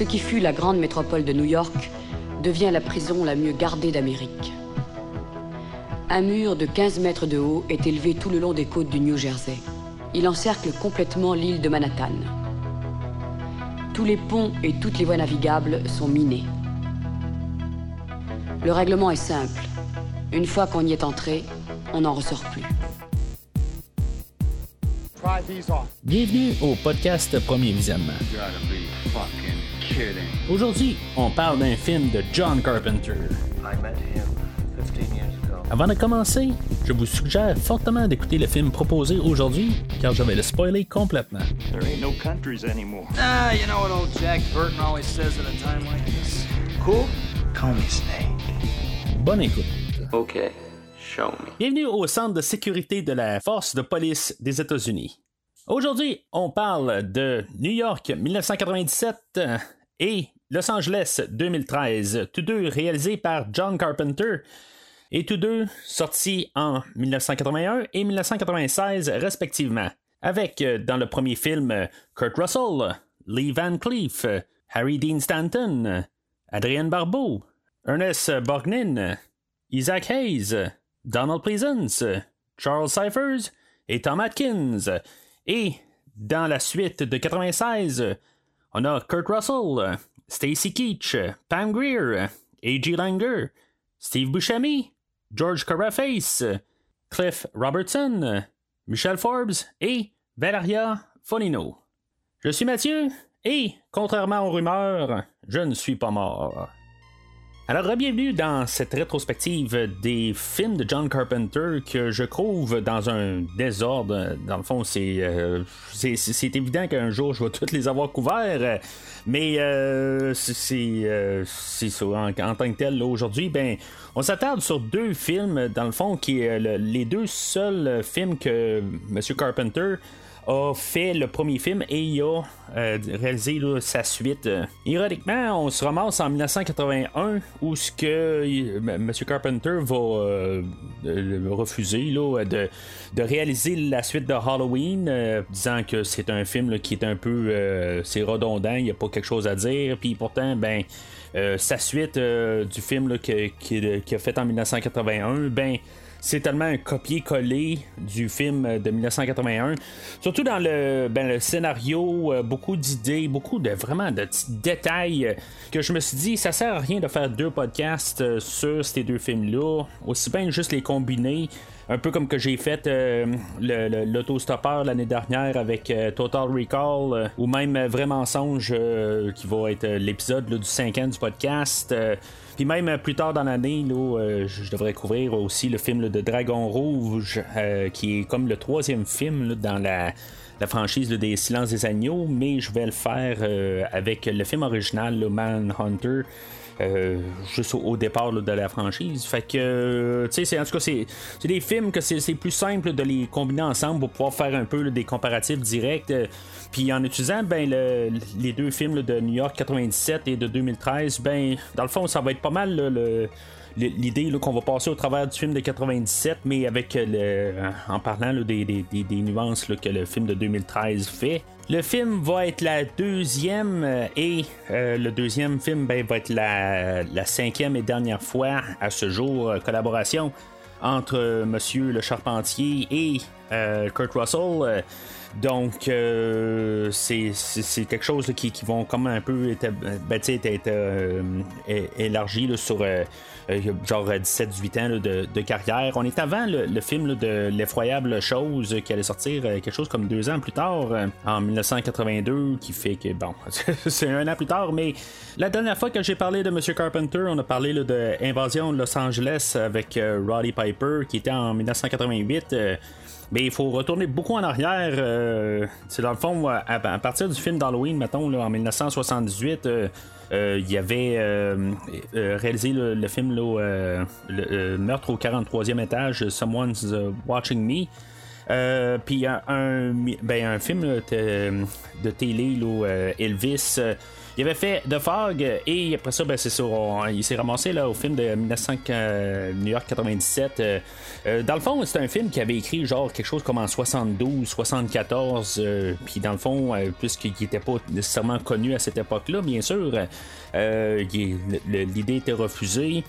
Ce qui fut la grande métropole de New York devient la prison la mieux gardée d'Amérique. Un mur de 15 mètres de haut est élevé tout le long des côtes du New Jersey. Il encercle complètement l'île de Manhattan. Tous les ponts et toutes les voies navigables sont minés. Le règlement est simple. Une fois qu'on y est entré, on n'en ressort plus. Bienvenue au podcast Premier Visionnement. Aujourd'hui, on parle d'un film de John Carpenter. Avant de commencer, je vous suggère fortement d'écouter le film proposé aujourd'hui, car je vais le spoiler complètement. There ain't no countries anymore. Ah, you know what old Jack Burton always says at a time like this? Cool? Call me Snake. Bonne écoute. Okay, show me. Bienvenue au centre de sécurité de la force de police des États-Unis. Aujourd'hui, on parle de New York 1997 et Los Angeles 2013, tous deux réalisés par John Carpenter et tous deux sortis en 1981 et 1996 respectivement. Avec euh, dans le premier film Kurt Russell, Lee Van Cleef, Harry Dean Stanton, Adrienne Barbeau, Ernest Borgnine, Isaac Hayes, Donald Pleasance, Charles Cyphers et Tom Atkins. Et dans la suite de 96, on a Kurt Russell, Stacy Keach, Pam Greer, A.G. Langer, Steve Buscemi, George Caraface, Cliff Robertson, Michel Forbes et Valeria Fonino. Je suis Mathieu et, contrairement aux rumeurs, je ne suis pas mort. Alors, bienvenue dans cette rétrospective des films de John Carpenter que je trouve dans un désordre. Dans le fond, c'est, euh, c'est, c'est évident qu'un jour je vais tous les avoir couverts, mais euh, c'est, euh, c'est ça. En, tant que tel, aujourd'hui, ben, on s'attarde sur deux films, dans le fond, qui est le- les deux seuls films que M. Carpenter a fait le premier film et il a euh, réalisé sa suite. Euh, Ironiquement, on se ramasse en 1981 où ce que il- M. Carpenter va euh, euh, refuser là, de, de réaliser la suite de Halloween, euh, disant que c'est un film qui est un peu euh, c'est redondant, il n'y a pas quelque chose à dire, puis pourtant ben euh, sa suite euh, du film que- qui- qu'il a fait en 1981, ben c'est tellement un copier-coller du film de 1981. Surtout dans le, ben, scénario, euh, beaucoup d'idées, beaucoup de vraiment de petits détails euh, que je me suis dit, ça sert à rien de faire deux podcasts euh, sur ces deux films-là. Aussi bien juste les combiner. Un peu comme que j'ai fait euh, l'autostoppeur l'année dernière avec Total Recall, ou même Vrai Mensonge, qui va être l'épisode du 5 ans du podcast. Puis même euh, plus tard dans l'année, euh, je devrais couvrir aussi le film de Dragon Rouge, euh, qui est comme le troisième film dans la, franchise des Silences des Agneaux, mais je vais le faire avec le film original, le Manhunter. Euh, juste au, départ de la franchise. Fait que, euh, tu sais, en tout cas, c'est des films que c'est plus simple de les combiner ensemble pour pouvoir faire un peu des comparatifs directs. euh, Puis en utilisant ben, le- les deux films de New York 97 et de 2013, ben, dans le fond, ça va être pas mal le- l'idée qu'on va passer au travers du film de 97, mais avec euh, le, en parlant des, des- des- nuances là, que le film de 2013 fait. Le film va être la deuxième euh, et euh, le deuxième film ben, va être la, la cinquième et dernière fois à ce jour euh, collaboration entre euh, Monsieur le Charpentier et euh, Kurt Russell. Euh, donc, euh, c'est quelque chose qui, qui vont comme un peu être, ben, être, euh, é- élargi sur euh, euh, genre 17-18 ans là, de, carrière. On est avant le, film de l'effroyable chose qui allait sortir euh, quelque chose comme deux ans plus tard, euh, en 1982, qui fait que, bon, c'est un an plus tard, mais la dernière fois que j'ai parlé de M. Carpenter, on a parlé de Invasion de Los Angeles avec euh, Roddy Piper, qui était en 1988. Euh, mais il faut retourner beaucoup en arrière. euh, c'est dans le fond, à, à partir du film d'Halloween, mettons, là, en 1978, euh, euh, il y avait euh, euh, réalisé le, film là, euh, le, euh, Meurtre au 43e étage, Someone's euh, Watching Me. Euh, puis un, un, ben, un film de, télé, là, euh, Elvis. Euh, Il avait fait The Fog et après ça, ben, c'est ça, il s'est ramassé là, au film de 1900, New York 97. dans le fond, c'est un film qui avait écrit genre quelque chose comme en 72, 74. Puis dans le fond, puisqu'il n'était pas nécessairement connu à cette époque-là, bien sûr, l'idée était refusée.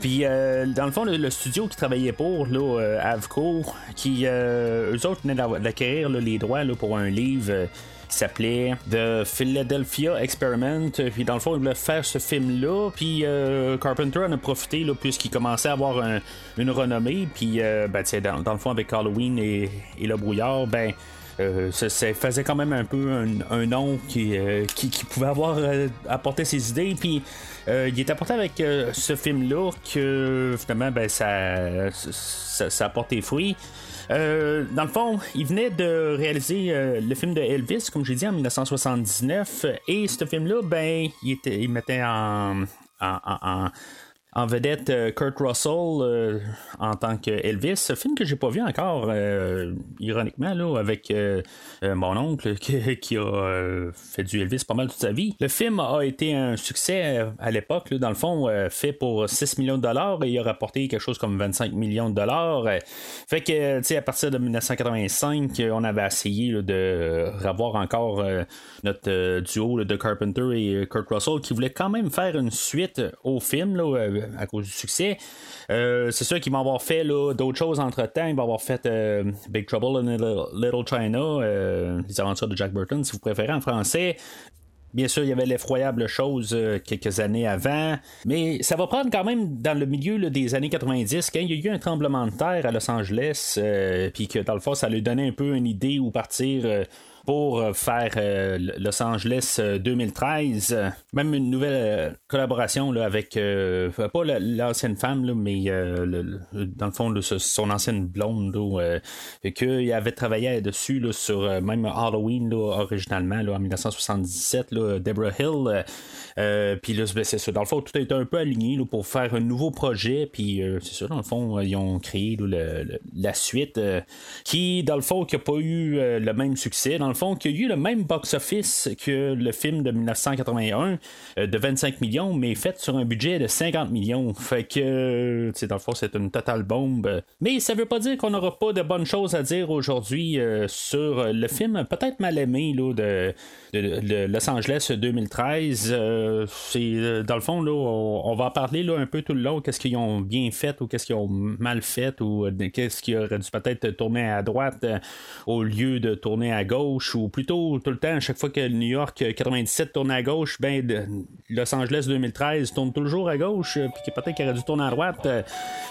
Puis, euh, dans le fond, le, studio qui travaillait pour, là, euh, Avco, qui, euh, eux autres venaient d'acquérir les droits là, pour un livre s'appelait The Philadelphia Experiment. Puis dans le fond, ils voulaient faire ce film-là. Puis Carpenter en a profité puisqu'il commençait à avoir une renommée. Puis ben, dans, le fond, avec Halloween et, le brouillard, ben euh, ça, faisait quand même un peu un, nom qui, euh, qui, pouvait avoir euh, apporté ses idées. Puis il est apporté avec ce film-là que finalement ben, ça, ça, a porté fruit. dans le fond, il venait de réaliser le film de Elvis, comme j'ai dit, en 1979. Et ce film-là, ben, il, était, il mettait en vedette euh, Kurt Russell euh, en tant que Elvis. Film que j'ai pas vu encore, euh, ironiquement, là, avec mon oncle qui, a fait du Elvis pas mal toute sa vie. Le film a été un succès à l'époque, dans le fond, fait pour 6 millions de dollars et il a rapporté quelque chose comme 25 millions de dollars. Fait que, tu sais, à partir de 1985, on avait essayé de revoir encore notre duo de Carpenter et Kurt Russell qui voulait quand même faire une suite au film. Là, à cause du succès. Euh, c'est sûr qu'il va avoir fait d'autres choses entre temps. Il va avoir fait euh, Big Trouble in Little, China, euh, les aventures de Jack Burton, si vous préférez en français. Bien sûr, il y avait l'effroyable chose quelques années avant, mais ça va prendre quand même dans le milieu des années 90, quand il y a eu un tremblement de terre à Los Angeles, puis que dans le fond, ça lui donnait un peu une idée où partir pour euh, faire euh, Los Angeles 2013. Euh, même une nouvelle collaboration là, avec pas l'ancienne femme, là, mais dans le fond son ancienne blonde qu'il avait travaillé dessus sur même Halloween originalement en 1977, là, Deborah Hill. puis là, c'est ça. Dans le fond, tout été un peu aligné pour faire un nouveau projet. Puis c'est ça, dans le fond, ils ont créé la suite qui, dans le fond, n'a pas eu le même succès. Dans fond, qu'il y a eu le même box-office que le film de 1981 euh, de 25 millions, mais fait sur un budget de 50 millions. Fait que, c'est dans le fond, c'est une totale bombe. Mais ça veut pas dire qu'on n'aura pas de bonnes choses à dire aujourd'hui euh, sur le film peut-être mal aimé là, de, Los Angeles 2013. Euh, c'est dans le fond, là, on, va en parler là, un peu tout le long. Qu'est-ce qu'ils ont bien fait ou qu'est-ce qu'ils ont mal fait ou qu'est-ce qui aurait dû peut-être tourner à droite au lieu de tourner à gauche ou plutôt tout le temps, à chaque fois que New York 97 tourne à gauche, ben Los Angeles 2013 tourne toujours à gauche, euh, puis peut-être qu'il aurait dû tourner à droite. Euh.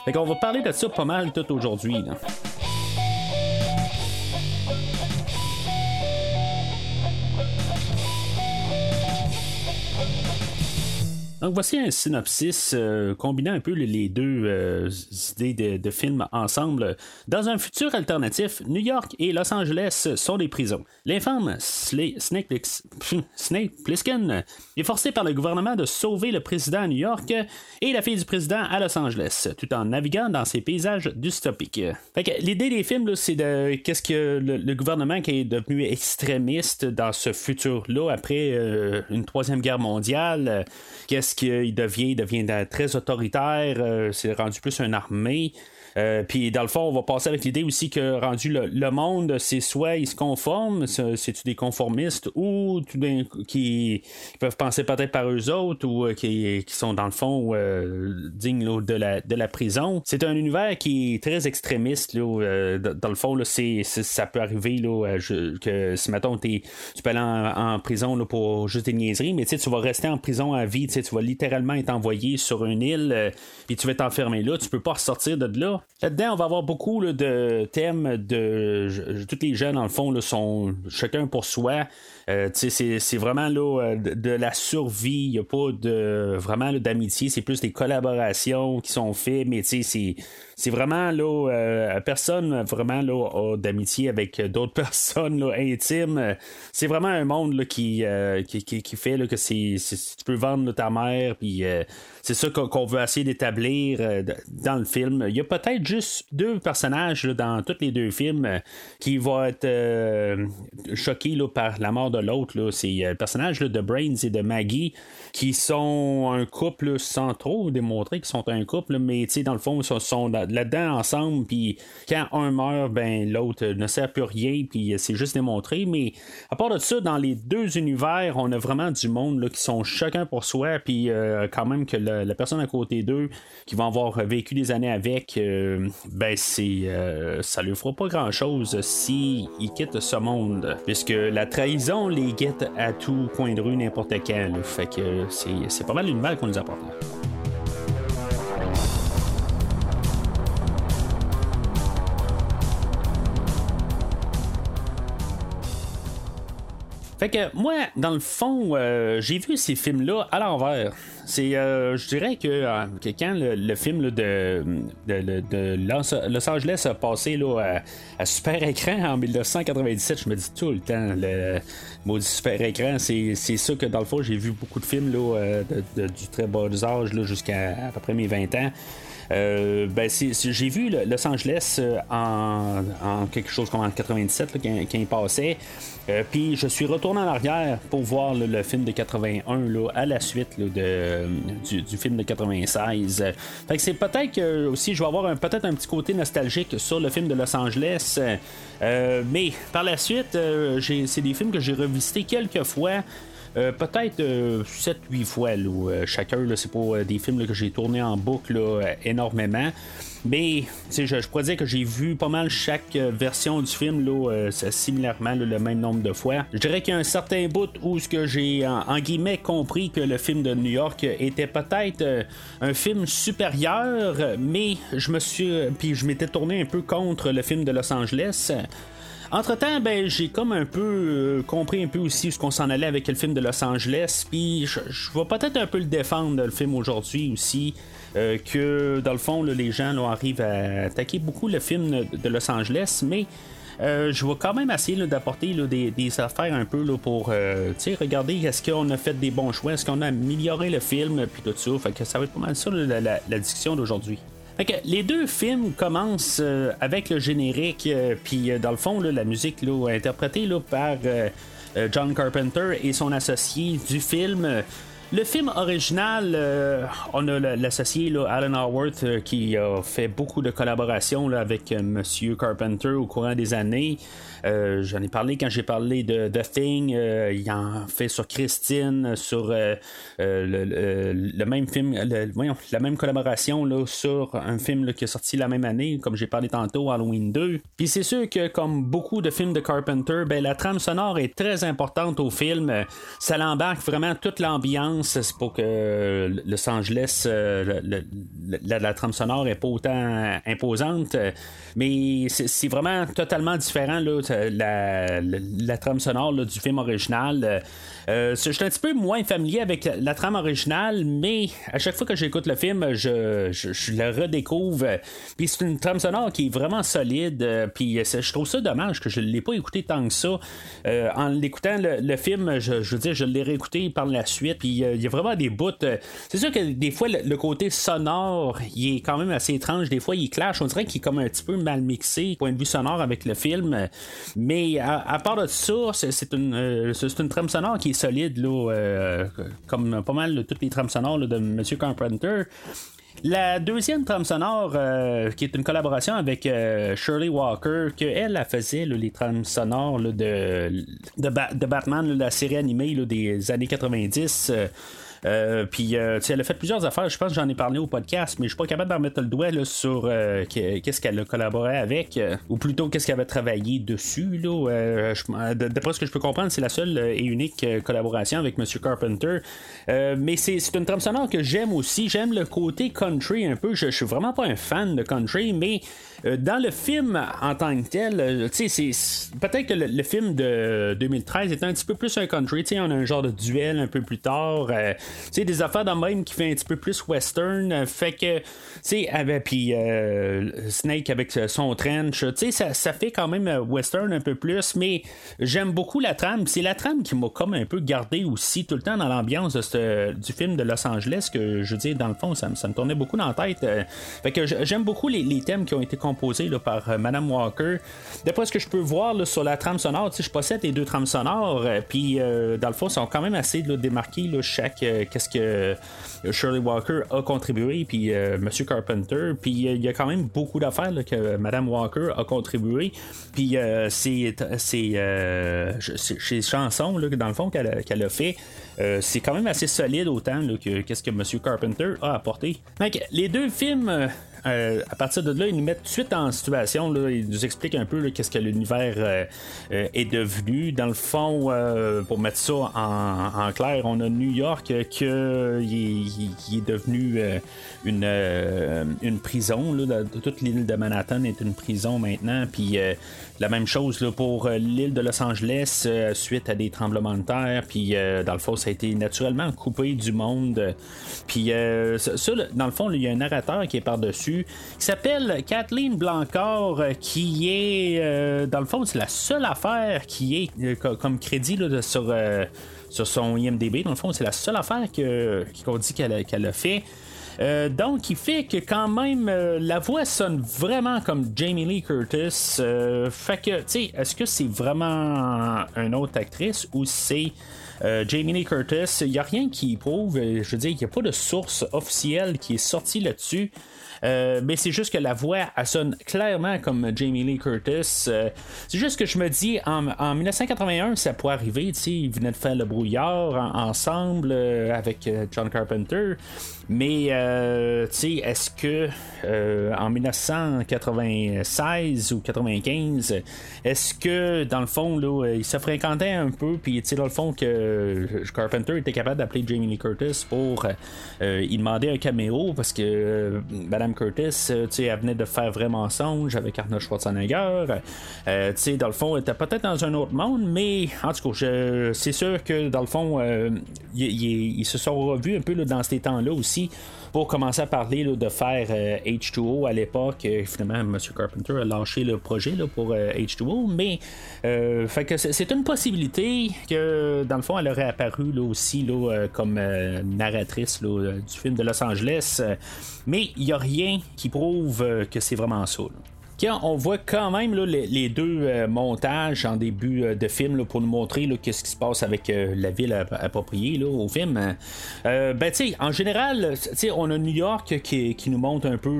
Fait qu'on va parler de ça pas mal tout aujourd'hui. Donc voici un synopsis euh, combinant un peu les deux euh, idées de, films ensemble. Dans un futur alternatif, New York et Los Angeles sont des prisons. L'infâme Snake, Plissken est forcé par le gouvernement de sauver le président à New York et la fille du président à Los Angeles, tout en naviguant dans ces paysages dystopiques. l'idée des films, c'est de qu'est-ce que le, gouvernement qui est devenu extrémiste dans ce futur-là après euh, une troisième guerre mondiale, qu'est-ce qu'il devient, il devient très autoritaire, euh, c'est rendu plus une armée. Euh, puis dans le fond, on va passer avec l'idée aussi que rendu le, monde, c'est soit ils se conforment, c'est-tu des conformistes ou qui, peuvent penser peut-être par eux autres ou euh, qui, sont dans le fond euh, dignes de, la, de la prison. C'est un univers qui est très extrémiste. Là, dans le fond, là, c'est, ça peut arriver là, que si mettons tu peux aller en, prison là, pour juste des niaiseries, mais tu vas rester en prison à vie. Tu vas littéralement être envoyé sur une île, puis tu vas t'enfermer là, tu peux pas ressortir de là. Là-dedans, on va avoir beaucoup de thèmes de. Tous les jeunes, dans le fond, sont chacun pour soi. Euh, c'est vraiment là, euh, de, la survie. Il n'y a pas de vraiment d'amitié. C'est plus des collaborations qui sont faites, mais c'est vraiment là, euh, personne vraiment là, a d'amitié avec d'autres personnes intimes. C'est vraiment un monde là, qui, qui, qui, fait que tu peux vendre ta mère mère, puis c'est ça qu'on veut essayer d'établir dans le film. Il y a peut-être juste deux personnages dans tous les deux films qui vont être choqués par la mort de l'autre. C'est le personnage de Brains et de Maggie qui sont un couple sans trop démontrer qu'ils sont un couple, mais dans le fond, ils sont, là-dedans ensemble, puis quand un meurt, ben l'autre ne sert plus rien, puis c'est juste démontré. Mais à part de ça, dans les deux univers, on a vraiment du monde là, qui sont chacun pour soi, puis euh, quand même que la, personne à côté d'eux, qui va avoir vécu des années avec, euh, ben c'est euh, ça lui fera pas grand-chose s'ils quittent ce monde, puisque la trahison les guette à tout coin de rue n'importe quand. Fait que c'est pas mal une balle qu'on nous apporte. Fait que moi, dans le fond, euh, j'ai vu ces films-là à l'envers. C'est, euh, je dirais que, euh, quand le, film de, Los Angeles a passé là, à, super écran en 1997, je me dis tout le temps, le maudit super écran, c'est, ça que dans le fond, j'ai vu beaucoup de films là, du très bas âge jusqu'à à peu près mes 20 ans. Euh, ben, j'ai vu Los Angeles euh, en, quelque chose comme en 97 quand, il passait. Euh, puis je suis retourné en arrière pour voir le film de 81 là, à la suite de, du, film de 96. Fait que c'est peut-être que aussi je vais avoir peut-être un petit côté nostalgique sur le film de Los Angeles. mais par la suite, c'est des films que j'ai revisités quelques fois. Euh, peut-être 7-8 euh, fois là, euh, chacun. c'est pas des films que j'ai tourné en boucle énormément. Mais je, je pourrais dire que j'ai vu pas mal chaque version du film là, similairement le même nombre de fois. Je dirais qu'il y a un certain bout où ce que j'ai en, guillemets compris que le film de New York était peut-être un film supérieur, mais je me suis puis je m'étais tourné un peu contre le film de Los Angeles. Entre-temps, ben, j'ai comme un peu euh, compris un peu aussi ce qu'on s'en allait avec le film de Los Angeles. Puis je, vais peut-être un peu le défendre, le film aujourd'hui aussi. Euh, que dans le fond, les gens arrivent à attaquer beaucoup le film de Los Angeles, mais euh, je vais quand même essayer d'apporter des, affaires un peu pour regarder est-ce qu'on a fait des bons choix, est-ce qu'on a amélioré le film, puis tout ça. Fait que ça va être pas mal ça la discussion d'aujourd'hui les deux films commencent euh, avec le générique, euh, puis euh, dans le fond, la musique interprétée par John Carpenter et son associé du film. Le film original, on a l'associé Alan Howard qui a fait beaucoup de collaborations avec Monsieur Carpenter au courant des années. Euh, j'en ai parlé quand j'ai parlé de The Thing. Euh, il en fait sur Christine, sur euh, le, même film, la même collaboration là, sur un film qui est sorti la même année, comme j'ai parlé tantôt, Halloween 2. Puis c'est sûr que comme beaucoup de films de Carpenter, ben, la trame sonore est très importante au film. Ça l'embarque vraiment toute l'ambiance. C'est pour que Los Angeles, la, la, trame sonore est pas autant imposante. Mais c'est vraiment totalement différent. Là, la, trame sonore du film original. Euh, euh, je suis un petit peu moins familier avec la, trame originale, mais à chaque fois que j'écoute le film, je, le redécouvre. Puis c'est une trame sonore qui est vraiment solide. Euh, puis je trouve ça dommage que je ne l'ai pas écouté tant que ça. en l'écoutant le, film, je, veux dire, je l'ai réécouté par la suite. Puis il y a vraiment des bouts. c'est sûr que des fois, le, côté sonore, il est quand même assez étrange. Des fois, il clash. On dirait qu'il est comme un petit peu mal mixé, point de vue sonore avec le film. Mais à, part de ça, c'est une, euh, une trame sonore qui est solide, là, euh, comme pas mal de toutes les trames sonores de M. Carpenter. La deuxième trame sonore, euh, qui est une collaboration avec Shirley Walker, qu'elle a faisait les trames sonores de, de, Batman, la série animée des années 90. Euh, puis, euh, elle a fait plusieurs affaires. Je pense que j'en ai parlé au podcast, mais je suis pas capable d'en mettre le doigt là, sur euh, qu'est-ce qu'elle a collaboré avec, ou plutôt qu'est-ce qu'elle avait travaillé dessus. Là. D'après ce que je peux comprendre, c'est la seule et unique collaboration avec M. Carpenter. mais c'est une trame sonore que j'aime aussi. J'aime le côté country un peu. Je, je suis vraiment pas un fan de country, mais euh, dans le film en tant que tel, euh, c'est peut-être que le, film de 2013 est un petit peu plus un country. On a un genre de duel un peu plus tard. Euh, des affaires dans même qui fait un petit peu plus western. fait que, tu sais, puis Snake avec son trench, ça, ça, fait quand même western un peu plus, mais j'aime beaucoup la trame. C'est la trame qui m'a comme un peu gardé aussi tout le temps dans l'ambiance du film de Los Angeles, que je veux dire, dans le fond, ça, me tournait beaucoup dans la tête. fait que j'aime beaucoup les, thèmes qui ont été là, par Madame Walker. D'après ce que je peux voir là, sur la trame sonore, je possède les deux trames sonores, puis dans le fond, sont quand même assez démarqués, chaque qu'est-ce que Shirley Walker a contribué, puis Monsieur Carpenter, puis il y a quand même beaucoup d'affaires que Madame Walker a contribué, puis c'est ces chansons, là, dans le fond, qu'elle a fait, euh, c'est quand même assez solide autant que qu'est-ce que M. Carpenter a apporté. Donc, les deux films. Euh, euh, à partir de là, ils nous mettent tout de suite en situation. Ils nous expliquent un peu qu'est-ce que l'univers est devenu. Dans le fond, pour mettre ça en, clair, on a New York qui est, devenu une, prison. toute l'île de Manhattan est une prison maintenant. Puis la même chose pour euh, l'île de Los Angeles euh, suite à des tremblements de terre. Puis euh, dans le fond, ça a été naturellement coupé du monde. Puis ça, dans le fond, il y a un narrateur qui est par-dessus qui s'appelle Kathleen Blancard qui est dans le fond, c'est la seule affaire qui est comme crédit sur sur son IMDB. Dans le fond, c'est la seule affaire qu'on dit qu'elle a fait. Euh, donc, il fait que quand même, euh, la voix sonne vraiment comme Jamie Lee Curtis. Euh, fait que, tu sais, est-ce que c'est vraiment une autre actrice ou c'est Jamie Lee Curtis? Il n'y a rien qui prouve, je veux dire, il n'y a pas de source officielle qui est sortie là-dessus. Mais c'est juste que la voix, elle sonne clairement comme Jamie Lee Curtis. C'est juste que je me dis, en, 1981, ça pourrait arriver, tu sais, ils venaient de faire le brouillard ensemble avec John Carpenter. Mais, tu sais, est-ce que en 1996 ou 95, est-ce que, dans le fond, là, ils se fréquentaient un peu, puis, tu sais, dans le fond, que Carpenter était capable d'appeler Jamie Lee Curtis pour y demander un caméo parce que Madame Curtis, euh, elle venait de faire vraiment songe avec Arnold Schwarzenegger. Euh, dans le fond, elle était peut-être dans un autre monde, mais en tout cas, c'est sûr que dans le fond, euh, ils se sont revus un peu dans ces temps-là aussi pour commencer à parler de faire H2O à l'époque. finalement, M. Carpenter a lâché le projet pour H2O, mais fait que c'est une possibilité que dans le fond, elle aurait apparu aussi comme narratrice du film de Los Angeles. mais il n'y a rien qui prouve euh, que c'est vraiment ça on voit quand même les, deux euh, montages en début euh, de film pour nous montrer qu'est-ce qui se passe avec euh, la ville appropriée au film. ben, en général, on a New York qui, nous montre un peu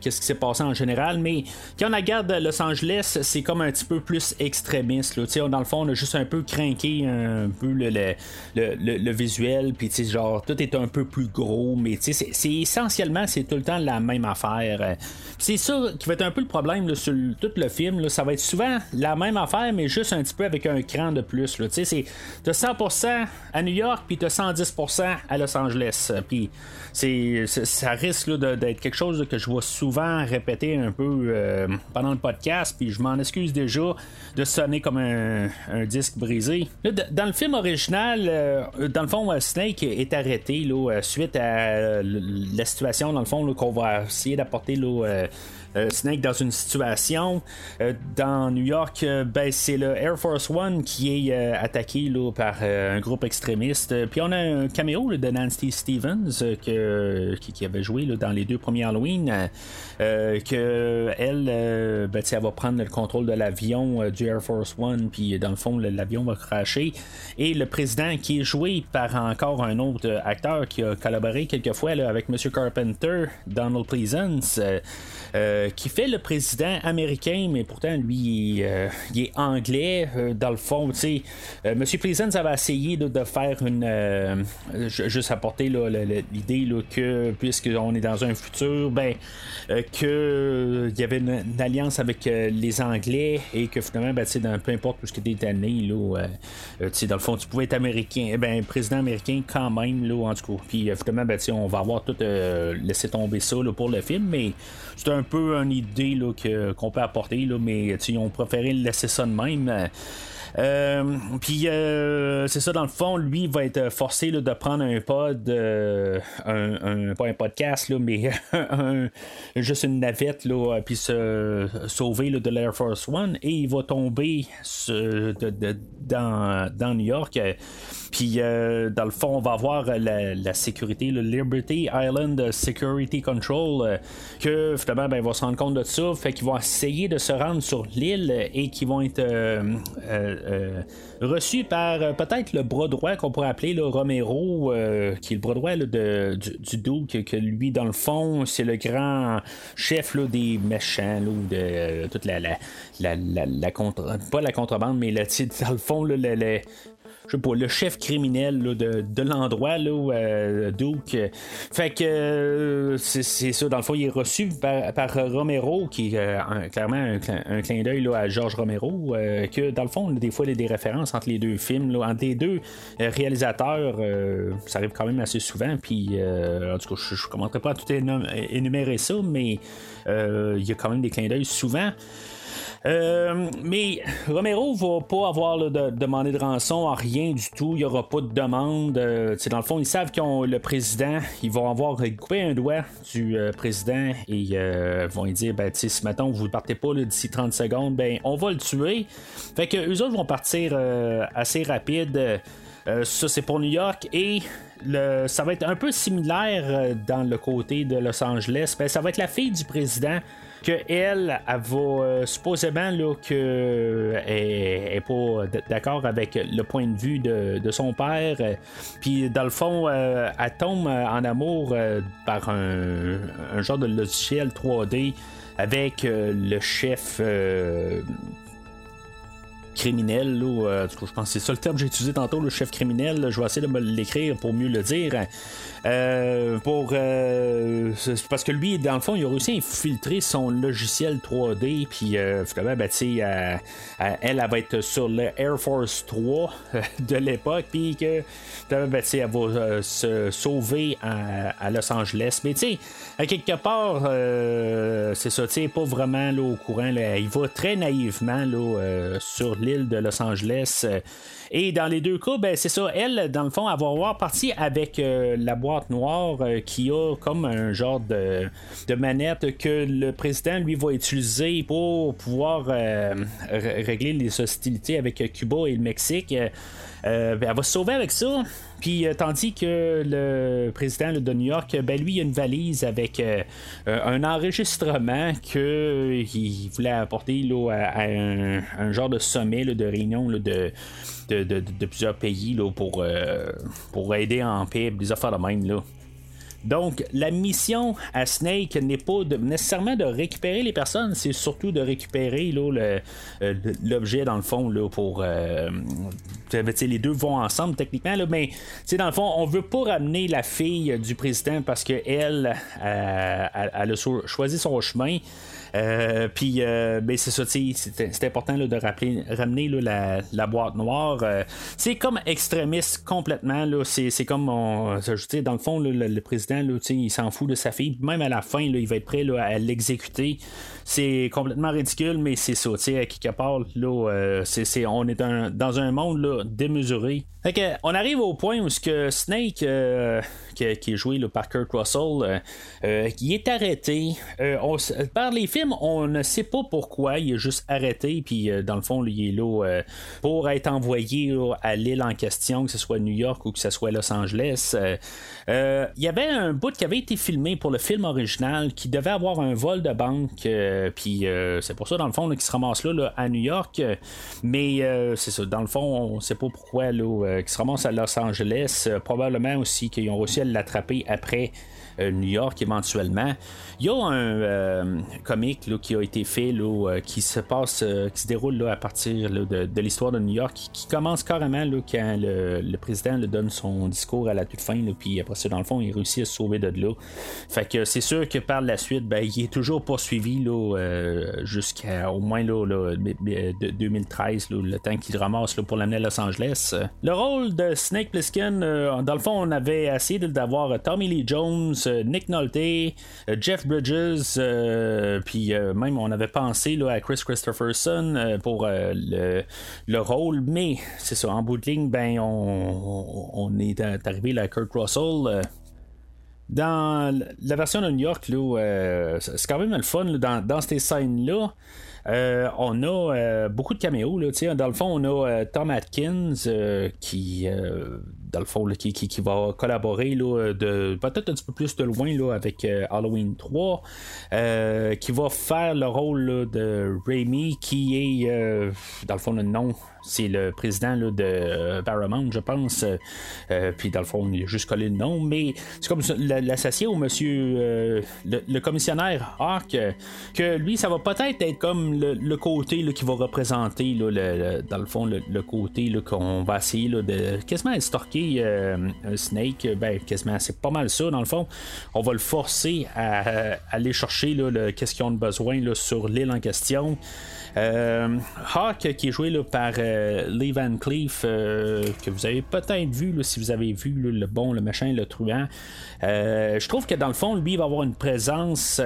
qu'est-ce qui s'est passé en général, mais quand on regarde Los Angeles, c'est comme un petit peu plus extrémiste. dans le fond, on a juste un peu craqué un peu le, visuel, genre, tout est un peu plus gros, mais c'est essentiellement, c'est tout le temps la même affaire. C'est ça qui va être un peu le problème sur tout le film. ça va être souvent la même affaire, mais juste un petit peu avec un cran de plus. C'est 100% à New York, puis tu 110% à Los Angeles. Puis c'est, ça risque d'être quelque chose que je vois souvent répéter un peu euh, pendant le podcast, puis je m'en excuse déjà de sonner comme un, disque brisé. dans le film original, euh, dans le fond, euh, Snake est arrêté suite à la situation, dans le fond, qu'on va essayer d'apporter euh, Snake dans une situation. Euh, dans New York, euh, ben, c'est le Air Force One qui est attaqué par un groupe extrémiste. Puis on a un caméo de Nancy Stevens qui, avait joué dans les deux premiers Halloween. que elle, ben, elle va prendre le contrôle de l'avion du Air Force One. Puis dans le fond, l'avion va cracher. Et le président qui est joué par encore un autre acteur qui a collaboré quelquefois là, avec M. Carpenter, Donald Pleasance. Euh, qui fait le président américain, mais pourtant, lui, il, est euh, anglais. Euh, dans le fond, tu sais, M. Pleasance avait essayé de faire une. juste apporter l'idée que, puisqu'on est dans un futur, ben, qu'il y avait une, alliance avec les Anglais et que finalement, ben, dans, peu importe où ce que tu né, là, dans le fond, tu pouvais être américain, eh ben, président américain quand même, là, en tout cas. Puis finalement, ben, on va avoir tout laissé tomber ça pour le film, mais c'est un peu une idée là, qu'on peut apporter, là, mais ils ont préféré laisser ça de même. Euh, puis c'est ça, dans le fond, lui va être forcé de prendre un pod, un, pas un podcast, là, mais juste une navette, là, puis se sauver de l'Air Force One, et il va tomber dans, dans New York. Puis, euh, dans le fond, on va avoir la, sécurité, le Liberty Island Security Control, euh, que finalement, ben, va se rendre compte de ça. Fait qu'ils vont essayer de se rendre sur l'île et qui vont être euh, reçus par peut-être le bras droit qu'on pourrait appeler le Romero, qui est le bras droit de, du, du que, lui, dans le fond, c'est le grand chef des méchants, ou de toute la, la, la, pas la contrebande, mais le, dans le fond, le, je sais pas, le chef criminel de, l'endroit, là, euh, Duke. Fait que euh, c'est, ça, dans le fond, il est reçu par, Romero, qui est euh, clairement un, clin d'œil à George Romero, que dans le fond, des fois, il y a des références entre les deux films, entre les deux réalisateurs, ça arrive quand même assez souvent, puis en tout cas, je ne commencerai pas à tout énumérer ça, mais il y a quand même des clins d'œil souvent. Euh, mais Romero va pas avoir de, demander de rançon à rien du tout. Il n'y aura pas de demande. Euh, dans le fond, ils savent qu'ils ont le président. Ils vont avoir coupé un doigt du euh, président et vont lui dire ben, si maintenant vous ne partez pas d'ici 30 secondes, ben on va le tuer. Fait que eux autres vont partir assez rapide. ça, c'est pour New York. Et ça va être un peu similaire dans le côté de Los Angeles. Ben, ça va être la fille du président que elle, va euh, supposément là, que est, pas d'accord avec le point de vue de, son père. Puis dans le fond, euh, elle tombe en amour euh, par un, genre de logiciel 3D avec le chef criminel. Là, je pense que c'est ça le terme que j'ai utilisé tantôt, le chef criminel. je vais essayer de me l'écrire pour mieux le dire. Euh, pour euh, parce que lui, dans le fond, il a réussi à infiltrer son logiciel 3D, puis euh, finalement, ben, elle, elle, va être sur le Air Force 3 de l'époque, puis que ben, elle va se sauver à, Los Angeles. Mais tu sais, quelque part, c'est ça, tu pas vraiment là, au courant. il va très naïvement là, sur l'île de Los Angeles. Et dans les deux cas, ben, c'est ça, elle, dans le fond, elle va avoir parti avec euh, la boîte noire euh, qui a comme un genre de, manette que le président, lui, va utiliser pour pouvoir euh, régler les hostilités avec Cuba et le Mexique. Ben, elle va se sauver avec ça. Puis tandis que le président de New York, ben lui, il a une valise avec un enregistrement qu'il voulait apporter à, un, genre de sommet de réunion de, plusieurs pays là, pour, euh, pour aider en paix, des affaires de même. Là. Donc, la mission à Snake n'est pas nécessairement de récupérer les personnes, c'est surtout de récupérer euh, l'objet dans le fond là, pour. Euh, les deux vont ensemble techniquement, là, mais dans le fond, on veut pas ramener la fille du président parce qu'elle, elle, elle, a choisi son chemin. Euh, puis, euh, ben, c'est ça, c'est important de rappeler, ramener la, boîte noire. Euh, c'est comme extrémiste complètement. C'est comme, on, dans le fond, le, président, il s'en fout de sa fille. Même à la fin, il va être prêt à l'exécuter. C'est complètement ridicule, mais c'est ça. À quelque part, là, c'est, on est dans un monde démesuré. On arrive au point où Snake, qui, est joué par Kurt Russell, qui est arrêté. Par les films, on ne sait pas pourquoi. Il est juste arrêté, puis euh, dans le fond, il est là euh, pour être envoyé à l'île en question, que ce soit New York ou que ce soit Los Angeles. Euh, il y avait un bout qui avait été filmé pour le film original qui devait avoir un vol de banque, puis c'est pour ça, dans le fond, qu'il se ramasse là, à New York. Mais c'est ça, dans le fond, on ne sait pas pourquoi là, qu'il se ramasse à Los Angeles. probablement aussi qu'ils ont réussi à l'attraper après euh, New York éventuellement. Il y a un euh, comique qui a été fait euh, qui se passe, qui se déroule à partir de, l'histoire de New York, qui, commence carrément quand le, président donne son discours à la toute fin, puis après ça, dans le fond, il réussit à se sauver de là. Fait que c'est sûr que par la suite, ben, il est toujours poursuivi jusqu'à au moins là, 2013, le temps qu'il ramasse pour l'amener à Los Angeles. Le rôle de Snake Plissken, dans le fond, on avait essayé d'avoir Tommy Lee Jones, Nick Nolte, Jeff Bridges, puis même on avait pensé là, à Chris Christopherson pour le, le, rôle, mais c'est ça, en bout de ligne, ben, on, est arrivé à Kurt Russell dans la version de New York, là, c'est quand même le fun dans, ces scènes-là. Euh, on a euh, beaucoup de caméos. Là, dans le fond, on a euh, Tom Atkins qui dans le fond, qui, qui, va collaborer là, de peut-être un petit peu plus de loin là, avec Halloween 3, qui va faire le rôle de Raimi, qui est, dans le fond, le nom c'est le président là, de Paramount, je pense. puis dans le fond, il a juste collé le nom. Mais c'est comme l'associé au monsieur, le, commissionnaire Hawk, que lui, ça va peut-être être comme le, côté qui va représenter, le, dans le fond, le, côté qu'on va essayer de quasiment stalker euh, Snake. Ben, quasiment, c'est pas mal ça, dans le fond. On va le forcer à, aller chercher le, qu'est-ce qu'ils ont besoin sur l'île en question. Euh, Hawk, qui est joué par euh, Lee Van Cleef, que vous avez peut-être vu si vous avez vu le bon, le machin, le truand. je trouve que dans le fond, lui, il va avoir une présence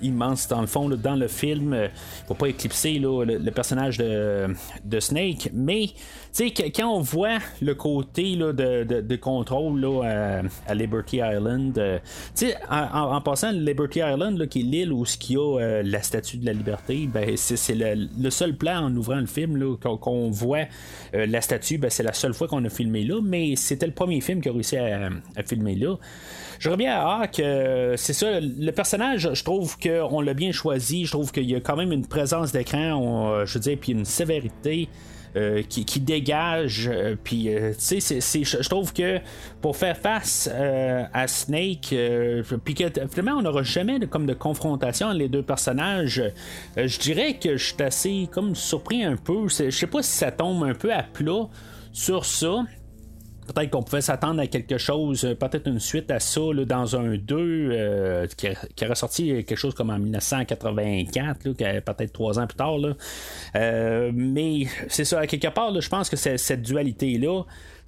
immense dans le fond, dans le film. Il faut pas éclipser le, personnage de Snake, mais quand on voit le côté là, de, de, contrôle là, à, Liberty Island, euh, en, en, passant Liberty Island, là, qui est l'île où il y a euh, la statue de la liberté, ben, c'est, le, seul plan en ouvrant le film qu'on, voit euh, la statue, ben, c'est la seule fois qu'on a filmé là, mais c'était le premier film qui a réussi à, à filmer là. Je reviens à Hawk, c'est ça, le personnage, je trouve qu'on l'a bien choisi, je trouve qu'il y a quand même une présence d'écran, je veux dire, puis une sévérité. Euh, qui, dégage. Euh, puis, euh, tu sais, je trouve que pour faire face à Snake, puis que finalement, on n'aura jamais de, comme de confrontation entre les deux personnages, je dirais que je suis assez comme surpris un peu. Je sais pas si ça tombe un peu à plat sur ça. Peut-être qu'on pouvait s'attendre à quelque chose, euh, peut-être une suite à ça dans un 2 euh, qui, qui, aurait sorti quelque chose comme en 1984, peut-être trois ans plus tard. Euh, mais c'est ça, à quelque part, je pense que cette dualité-là,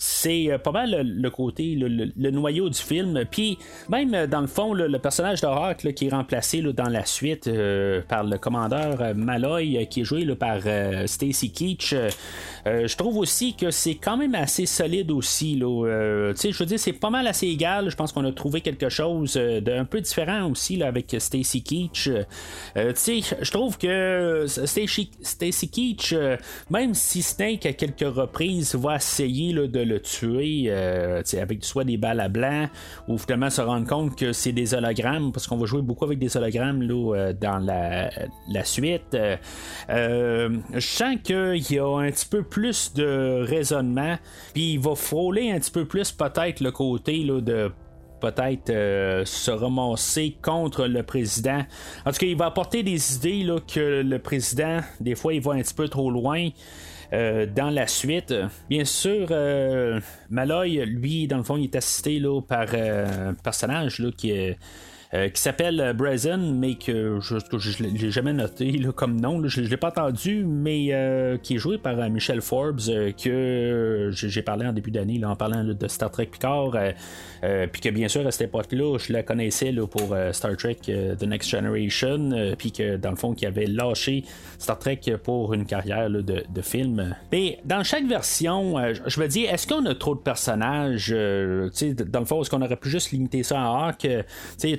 c'est euh, pas mal le, côté, le, noyau du film. Puis même euh, dans le fond, le personnage Hawk qui est remplacé dans la suite euh, par le commandeur Malloy qui est joué par Stacy Keach. je trouve aussi que c'est quand même assez solide aussi. je veux dire, c'est pas mal assez égal. Je pense qu'on a trouvé quelque chose d'un peu différent aussi avec Stacy Keach. je trouve que Stacy Keach, même si Snake à quelques reprises va essayer de le tuer euh, avec soit des balles à blanc ou finalement se rendre compte que c'est des hologrammes parce qu'on va jouer beaucoup avec des hologrammes là, euh, dans la, suite. Euh, je sens qu'il y a un petit peu plus de raisonnement, puis il va frôler un petit peu plus peut-être le côté là, de peut-être se ramasser contre le président. En tout cas, il va apporter des idées là, que le président, des fois, il va un petit peu trop loin. Euh, dans la suite. Bien sûr, euh, Malloy, lui, dans le fond, il est assisté là, par euh, un personnage qui est euh, qui s'appelle euh, Brazen, mais que je ne l'ai jamais noté comme nom. je ne l'ai pas entendu, mais euh, qui est joué par Michel Forbes, que j'ai parlé en début d'année en parlant de Star Trek Picard. puis que bien sûr, à cette époque-là, je la connaissais pour Star Trek The Next Generation. puis que dans le fond, qui avait lâché Star Trek pour une carrière de, film. Mais dans chaque version, je me dis, est-ce qu'on a trop de personnages Dans le fond, est-ce qu'on aurait pu juste limiter ça à Hawk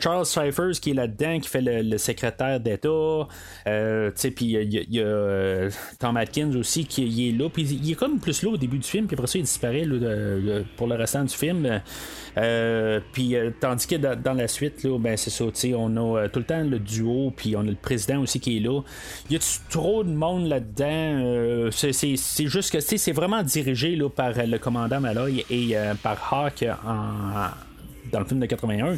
Charles Cyphers qui est là-dedans, qui fait le, secrétaire d'État. Euh, puis il y, a, euh, Tom Atkins aussi qui est là. Puis il est comme plus là au début du film, puis après ça il disparaît pour le restant du film. Euh, puis tandis que dans, la suite, là, ben c'est ça, on a tout le temps le duo, puis on a le président aussi qui est là. Il y a trop de monde là-dedans? c'est juste que c'est vraiment dirigé là, par le commandant Malloy et par Hawk en dans le film de 81.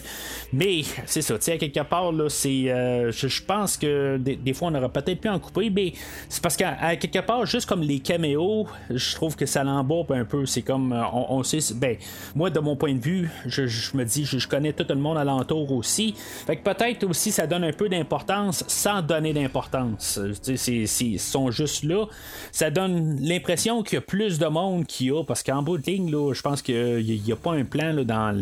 Mais c'est ça, tu sais, à quelque part, là, c'est. je, pense que des, fois, on aurait peut-être pu en couper, mais c'est parce qu'à quelque part, juste comme les caméos, je trouve que ça l'embourbe un peu. C'est comme, on, sait, ben, moi, de mon point de vue, je, me dis, je, connais tout le monde alentour aussi. Fait que peut-être aussi, ça donne un peu d'importance sans donner d'importance. Ils sont juste là. Ça donne l'impression qu'il y a plus de monde qu'il y a, parce qu'en bout de ligne, là, je pense qu'il n'y a, pas un plan là, dans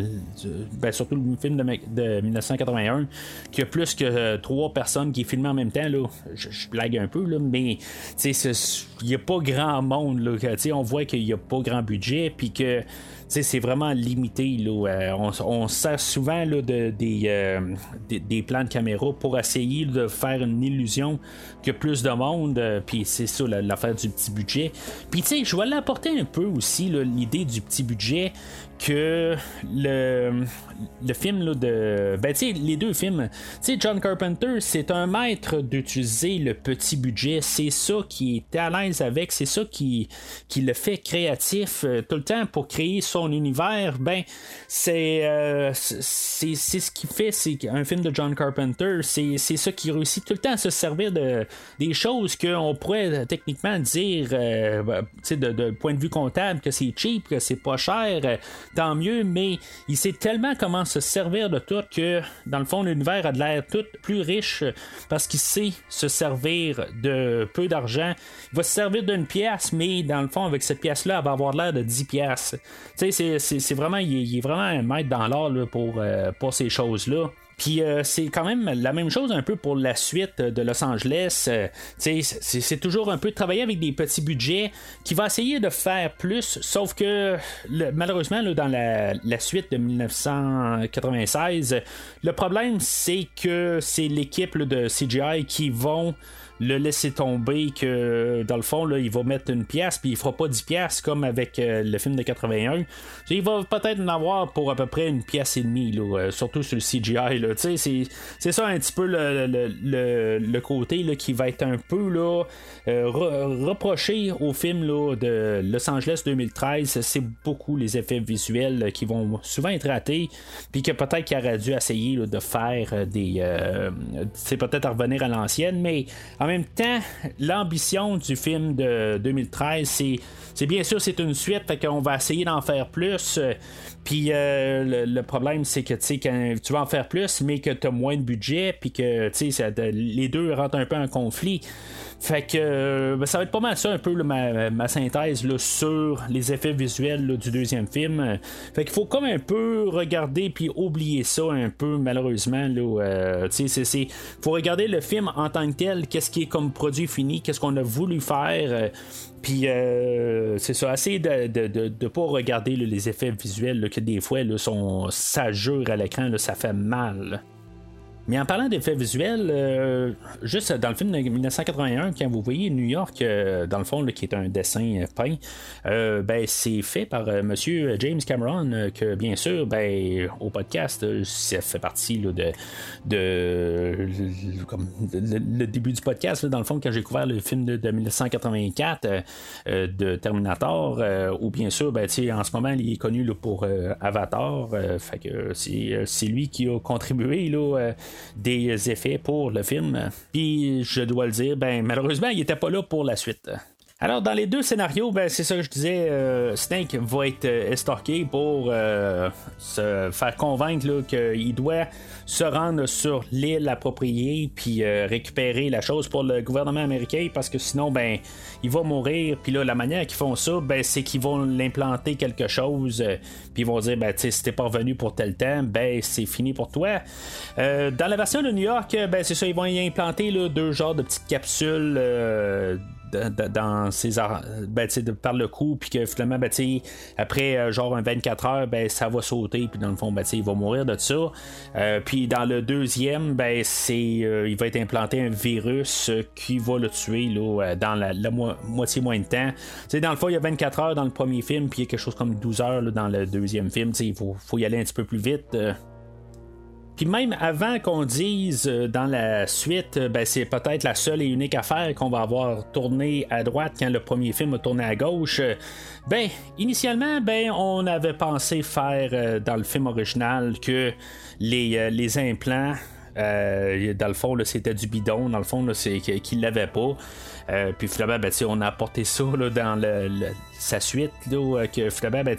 ben, surtout le film de, 1981 qu'il y a plus que euh, trois personnes qui filment en même temps. Là. Je, blague un peu, là, mais il n'y a pas grand monde. Là, on voit qu'il n'y a pas grand budget, puis que c'est vraiment limité. Là. Euh, on, sert souvent là, de, euh, des, des, plans de caméra pour essayer de faire une illusion que plus de monde. Puis c'est ça l'affaire du petit budget. Puis tu sais, je vais l'apporter un peu aussi l'idée du petit budget que le, le film là, de. Ben, tu sais, les deux films. Tu sais, John Carpenter, c'est un maître d'utiliser le petit budget. C'est ça qui est à l'aise avec. C'est ça qui, qui le fait créatif euh, tout le temps pour créer son univers. Ben, c'est euh, c'est ce qui fait c'est un film de John Carpenter. C'est ça qui réussit tout le temps à se servir de des choses qu'on pourrait techniquement dire, euh, ben, tu sais, de, de, point de vue comptable, que c'est cheap, que c'est pas cher tant mieux, mais il sait tellement comment se servir de tout que, dans le fond, l'univers a de l'air tout plus riche parce qu'il sait se servir de peu d'argent. Il va se servir d'une pièce, mais dans le fond, avec cette pièce-là, elle va avoir l'air de 10 pièces. Tu sais, c'est vraiment, il est, vraiment un maître dans l'art euh, pour ces choses-là. Puis euh, c'est quand même la même chose un peu pour la suite de Los Angeles. Euh, c'est toujours un peu de travailler avec des petits budgets qui va essayer de faire plus, sauf que malheureusement dans la, la, suite de 1996, le problème c'est que c'est l'équipe de CGI qui vont le laisser tomber que dans le fond là, il va mettre une pièce puis il fera pas 10 pièces comme avec euh, le film de 81 il va peut-être en avoir pour à peu près une pièce et demie là, euh, surtout sur le CGI là. C'est, ça un petit peu le, le, le, côté là, qui va être un peu là, euh, reproché au film là, de Los Angeles 2013 c'est beaucoup les effets visuels qui vont souvent être ratés puis que peut-être qu'il aurait dû essayer de faire des c'est peut-être revenir à l'ancienne mais même temps, l'ambition du film de 2013, c'est, bien sûr c'est une suite, fait qu'on va essayer d'en faire plus. Puis euh, le, problème, c'est que tu vas en faire plus, mais que tu as moins de budget, puis que les deux rentrent un peu en conflit. Fait que euh, ben, ça va être pas mal ça un peu ma, synthèse sur les effets visuels du deuxième film. Fait qu'il faut comme un peu regarder puis oublier ça un peu malheureusement. Là, euh, c'est, faut regarder le film en tant que tel, qu'est-ce qui est comme produit fini, qu'est-ce qu'on a voulu faire. Euh, puis c'est ça, assez de ne de, pas regarder les effets visuels que des fois là, sont ça jure à l'écran, ça fait mal. Mais en parlant d'effets visuels, euh, juste dans le film de 1981, quand vous voyez New York, euh, dans le fond, qui est un dessin peint, euh, ben, c'est fait par Monsieur James Cameron, que bien sûr, ben, au podcast, ça fait partie de, de, le, début du podcast, dans le fond, quand j'ai couvert le film de, 1984 de Terminator, ou bien sûr, ben, en ce moment, il est connu pour Avatar, fait que c'est lui qui a contribué là, des effets pour le film. Puis je dois le dire, ben malheureusement, il n'était pas là pour la suite. Alors, dans les deux scénarios, ben, c'est ça que je disais, euh, Snake va être euh, estorqué pour euh, se faire convaincre qu'il doit se rendre sur l'île appropriée puis récupérer la chose pour le gouvernement américain parce que sinon, ben, il va mourir. Puis là, la manière qu'ils font ça, ben, c'est qu'ils vont l'implanter quelque chose puis ils vont dire, ben, si t'es pas revenu pour tel temps, ben, c'est fini pour toi. dans la version de New York, ben, c'est ça, ils vont y implanter deux genres de petites capsules dans ses ben, par le coup puis que finalement ben, après euh, genre un 24 heures ben, ça va sauter puis dans le fond ben, il va mourir de ça. Euh, puis dans le deuxième ben, c'est euh, il va être implanté un virus qui va le tuer là, dans la, moitié moins de temps. Dans le fond il y a 24 heures dans le premier film puis il y a quelque chose comme 12 heures dans le deuxième film. Il faut y aller un petit peu plus vite Puis même avant qu'on dise euh, dans la suite, euh, ben, c'est peut-être la seule et unique affaire qu'on va avoir tourné à droite quand le premier film a tourné à gauche. euh, Ben, initialement, ben, on avait pensé faire dans le film original que les, implants dans le fond, c'était du bidon. Dans le fond, c'est qu'il l'avait pas. Puis finalement, ben, on a apporté ça là, dans le- sa suite, là, euh, que finalement, ben,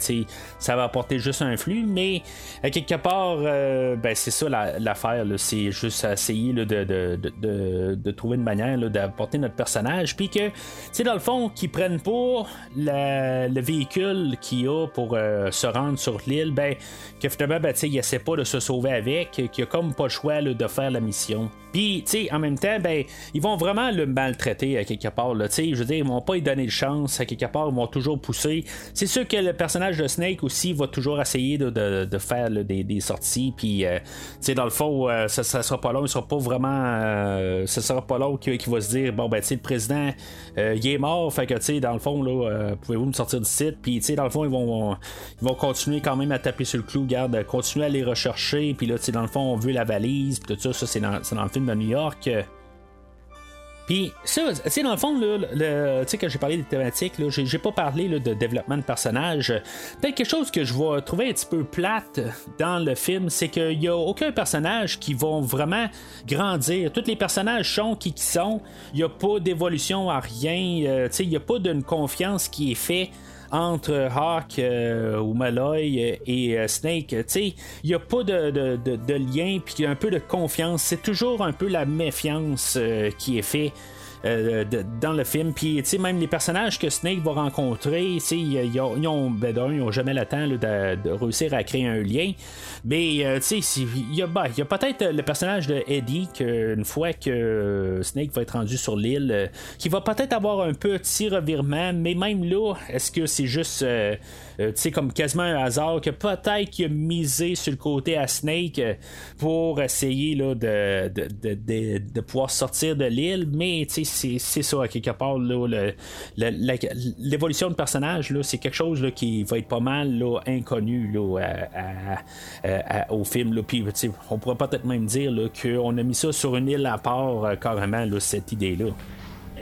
ça va apporter juste un flux, mais à quelque part, euh, ben, c'est ça la- l'affaire. c'est juste essayer là, de, de, de, de- trouver une manière d'apporter notre personnage. Puis que, dans le fond, qu'ils prennent pas le véhicule qu'il a pour euh, se rendre sur l'île, ben, que finalement, ben, il essaie pas de se sauver avec, qu'il a comme pas le choix là, de faire la mission. Puis, en même temps, ben, ils vont vraiment le maltraiter à quelque part. Là, je veux dire, ils vont pas lui donner de chance. À quelque part, ils vont toujours pousser. C'est sûr que le personnage de Snake aussi va toujours essayer de, faire des, sorties. Puis, euh, dans le fond, euh, ça, sera pas long. Il sera pas vraiment. euh, sera pas long qu'il va se dire, bon, ben, tu sais, le président, euh, il est mort. Fait que, tu sais, dans le fond, là, euh, pouvez-vous me sortir du site? Puis, tu sais, dans le fond, ils vont, ils vont continuer quand même à taper sur le clou. Garde, continuer à les rechercher. Puis là, tu sais, dans le fond, on veut la valise. Puis tout ça, ça, c'est dans, dans le film de New York. Puis ça, tu sais, dans le fond, là, le- tu sais, quand j'ai parlé des thématiques, là, j'ai, pas parlé là, de développement de personnage. Peut-être quelque chose que je vais trouver un petit peu plate dans le film, c'est qu'il y a aucun personnage qui vont vraiment grandir. Tous les personnages sont qui qui sont. Il n'y a pas d'évolution à rien. Euh, tu sais, il n'y a pas d'une confiance qui est faite entre Hawk euh, ou Malloy et euh, Snake. Il n'y a pas de, de, de- lien, puis il y a un peu de confiance. C'est toujours un peu la méfiance euh, qui est fait. Euh, dans le film, puis tu sais, même les personnages que Snake va rencontrer, tu sais, ils, ont, ils ben, ils ont jamais le temps de, réussir à créer un lien. Mais euh, tu sais, il y a, ben, a peut-être le personnage de Eddie qu'une fois que Snake va être rendu sur l'île, euh, qui va peut-être avoir un petit revirement, mais même là, est-ce que c'est juste, euh, euh, tu sais, comme quasiment un hasard que peut-être qu'il a misé sur le côté à Snake euh, pour essayer là, de, de, de- de pouvoir sortir de l'île, mais tu sais, c'est, ça, à quelque part, l'évolution de personnage, c'est quelque chose qui va être pas mal inconnu au film. Là. Puis, on pourrait peut-être même dire qu'on a mis ça sur une île à part, euh, carrément, cette idée-là.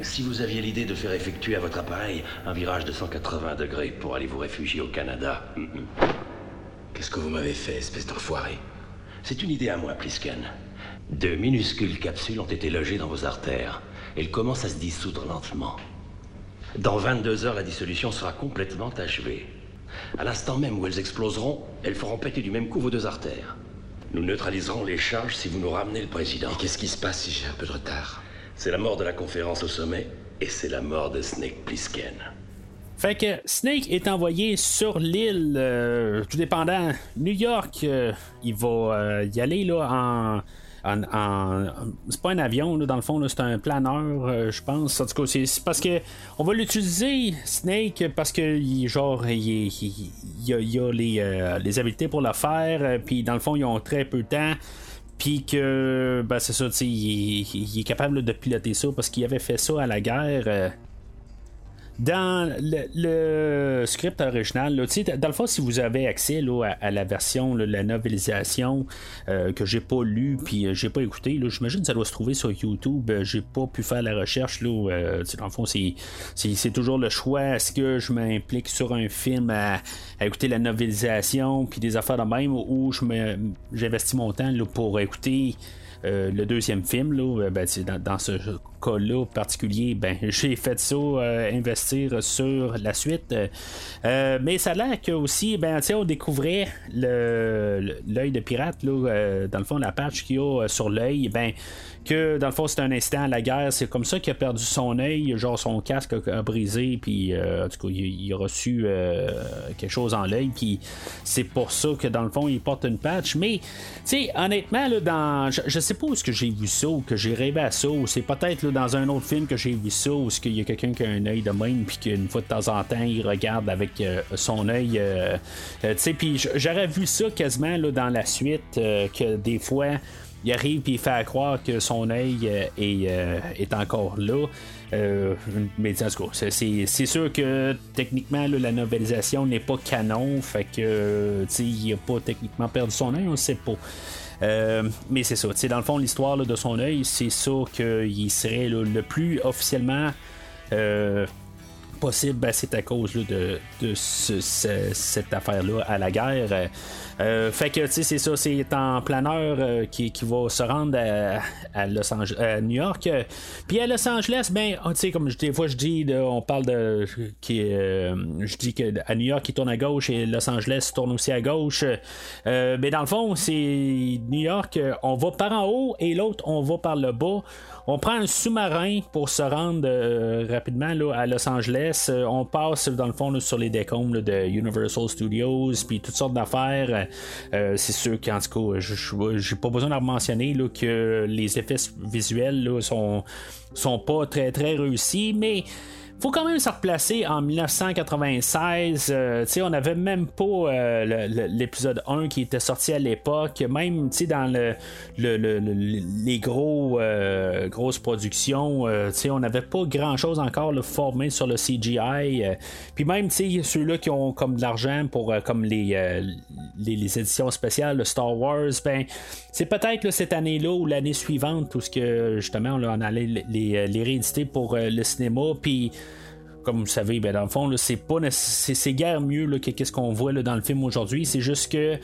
Si vous aviez l'idée de faire effectuer à votre appareil un virage de 180 degrés pour aller vous réfugier au Canada, hum, hum. qu'est-ce que vous m'avez fait, espèce d'enfoiré? C'est une idée à moi, Plisken. De minuscules capsules ont été logées dans vos artères. Elles commencent à se dissoudre lentement. Dans 22 heures, la dissolution sera complètement achevée. À l'instant même où elles exploseront, elles feront péter du même coup vos deux artères. Nous neutraliserons les charges si vous nous ramenez le président. Et qu'est-ce qui se passe si j'ai un peu de retard? C'est la mort de la conférence au sommet et c'est la mort de Snake Plissken. Fait que Snake est envoyé sur l'île, euh, tout dépendant. New York, euh, il va euh, y aller là en. C'est pas un avion, là, dans le fond, c'est un planeur, euh, je pense. En tout cas, c'est, parce que on va l'utiliser, Snake, parce que genre, il, il- il a, les, euh, les habiletés pour le faire, euh, puis dans le fond, ils ont très peu de temps. Puis que, ben c'est ça, il, est- il est capable de piloter ça parce qu'il avait fait ça à la guerre. Dans le, script original, dans le fond, si vous avez accès à, la version, là, la novelisation euh, que j'ai pas lu puis euh, j'ai pas écouté, j'imagine que ça doit se trouver sur YouTube. Euh, j'ai pas pu faire la recherche. Euh, dans le fond, c'est, toujours le choix. Est-ce que je m'implique sur un film à, écouter la novelisation puis des affaires de même ou j'investis mon temps pour écouter euh, le deuxième film, là, euh, ben, dans, ce cas-là particulier, ben, j'ai fait ça, euh, investir sur la suite. Mais ça a l'air que aussi, ben, on découvrait l'œil de pirate, là, dans le fond, la patch qu'il y a sur l'œil, ben, que dans le fond, c'est un instant à la guerre. C'est comme ça qu'il a perdu son œil, genre son casque a, brisé, puis euh, en tout cas, il, a reçu euh, quelque chose en l'œil, puis c'est pour ça que dans le fond, il porte une patch. Mais, tu sais, honnêtement, là, dans, je, sais pas où est-ce que j'ai vu ça, ou que j'ai rêvé à ça, ou c'est peut-être dans un autre film que j'ai vu ça, où est-ce qu'il y a quelqu'un qui a un œil de même, puis qu'une fois de temps en temps, il regarde avec euh, son œil. euh, euh, tu sais, puis j'aurais vu ça quasiment là, dans la suite, que des fois il arrive puis il fait croire que son œil est, est encore là. mais en tout c'est sûr que techniquement la novelisation n'est pas canon, fait que il a pas techniquement perdu son œil, on ne sait pas. mais c'est ça, dans le fond, l'histoire de son œil, c'est ça qu'il serait le plus officiellement possible, ben, c'est à cause de, cette affaire-là à la guerre. Euh, fait que, tu sais, c'est ça, c'est en planeur euh, qui, va se rendre à, Los Angeles, New York. Puis à Los Angeles, ben, oh, tu sais, comme des fois je dis, on parle de. Qui, euh, je dis qu'à New York, il tourne à gauche et Los Angeles tourne aussi à gauche. mais dans le fond, c'est New York, on va par en haut et l'autre, on va par le bas. On prend un sous-marin pour se rendre rapidement là, à Los Angeles. on passe dans le fond sur les décombres de Universal Studios, puis toutes sortes d'affaires. Euh, c'est sûr qu'en tout cas, j'ai pas besoin de mentionner que les effets visuels sont, sont pas très très réussis, mais faut quand même se replacer en 1996. Euh, on n'avait même pas euh, l'épisode 1 qui était sorti à l'époque. Même dans le, les gros euh, grosses productions, on n'avait pas grand chose encore le formé sur le CGI. Puis même ceux-là qui ont comme de l'argent pour comme les, les, éditions spéciales de Star Wars, ben c'est peut-être cette année-là ou l'année suivante où ce que justement on allait les, les rééditer pour le cinéma. Puis comme vous savez, ben, dans le fond, c'est pas c'est guère mieux que qu'est-ce qu'on voit là, dans le film aujourd'hui. C'est juste que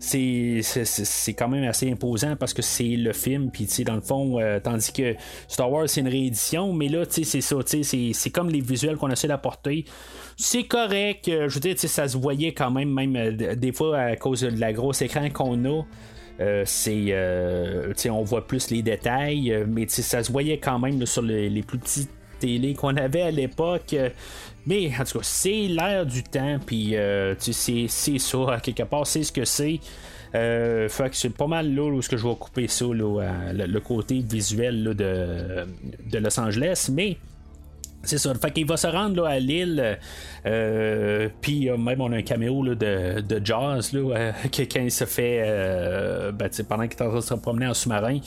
c'est, quand même assez imposant parce que c'est le film, puis dans le fond, euh, tandis que Star Wars c'est une réédition, mais là, c'est ça, c'est, comme les visuels qu'on essaie d'apporter. C'est correct, euh, je veux dire, ça se voyait quand même, même euh, des fois à cause de la grosse écran qu'on a. on voit plus les détails mais ça se voyait quand même sur les plus petits qu'on avait à l'époque. Mais en tout cas, c'est l'air du temps, puis euh, c'est, ça, quelque part, c'est ce que c'est. Euh, fait que c'est pas mal là où ce que je vais couper ça, le, côté visuel de, de Los Angeles. Mais c'est ça. Fait qu'il va se rendre là, à l'île. Euh, puis euh, même on a un caméo là, de, de Jaws là, euh, quand il se fait ben, pendant qu'il est en train de se promener en sous-marin.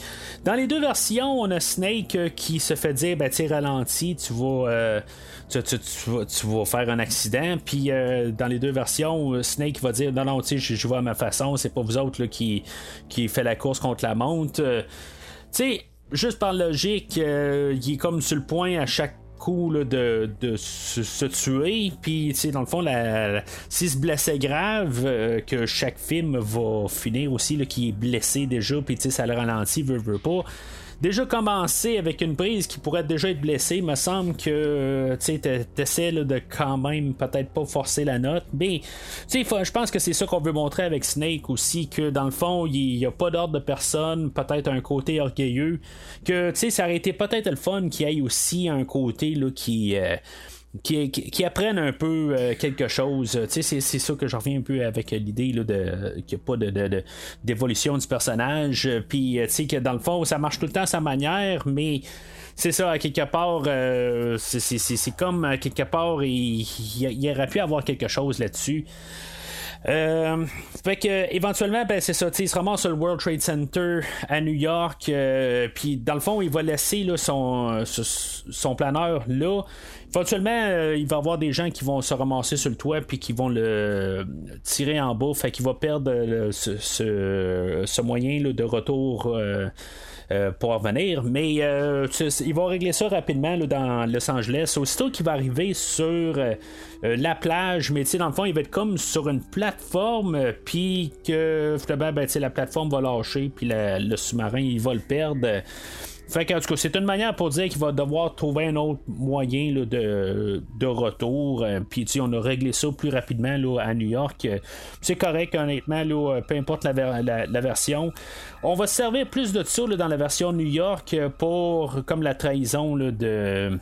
Dans les deux versions, on a Snake qui se fait dire ben tu ralenti, tu vas, tu, vas, faire un accident. Puis dans les deux versions, Snake va dire non non tu je, je vais à ma façon, c'est pas vous autres qui, qui fait la course contre la montre. tu sais, juste par logique, il est comme sur le point à chaque de, se, tuer. Puis, dans le fond, s'il se blessait grave, euh, que chaque film va finir aussi, qui est blessé déjà, puis ça le ralentit, veut, veut pas déjà commencé avec une prise qui pourrait déjà être blessée, me semble que tu essaies de quand même peut-être pas forcer la note. Mais je pense que c'est ça qu'on veut montrer avec Snake aussi, que dans le fond, il n'y a pas d'ordre de personne, peut-être un côté orgueilleux, que ça aurait été peut-être le fun qu'il y ait aussi un côté là, qui. Euh, qui, apprennent un peu euh, quelque chose. C'est, c'est ça que je reviens un peu avec l'idée là, de qu'il n'y a pas de, d'évolution du personnage. Puis que dans le fond, ça marche tout le temps à sa manière, mais c'est ça, à quelque part, euh, c'est, comme à quelque part, il, il, aurait pu avoir quelque chose là-dessus. Euh, fait que éventuellement, ben, c'est ça, il se ramasse sur le World Trade Center à New York. puis dans le fond, il va laisser là, son, son planeur là. Éventuellement, euh, il va y avoir des gens qui vont se ramasser sur le toit puis qui vont le tirer en bas. Fait qu'il va perdre euh, ce, moyen de retour. Euh, pour revenir. Mais ils vont régler ça rapidement dans Los Angeles. Aussitôt qu'il va arriver sur la plage, mais dans le fond, il va être comme sur une plateforme, puis que ben, la plateforme va lâcher, puis le sous-marin, il va le perdre. Fait que, en tout cas, c'est une manière pour dire qu'il va devoir trouver un autre moyen de, de, retour. Euh, puis, on a réglé ça plus rapidement à New York. Euh, c'est correct, honnêtement, là, peu importe la, la, version. On va se servir plus de ça dans la version New York pour, comme la trahison de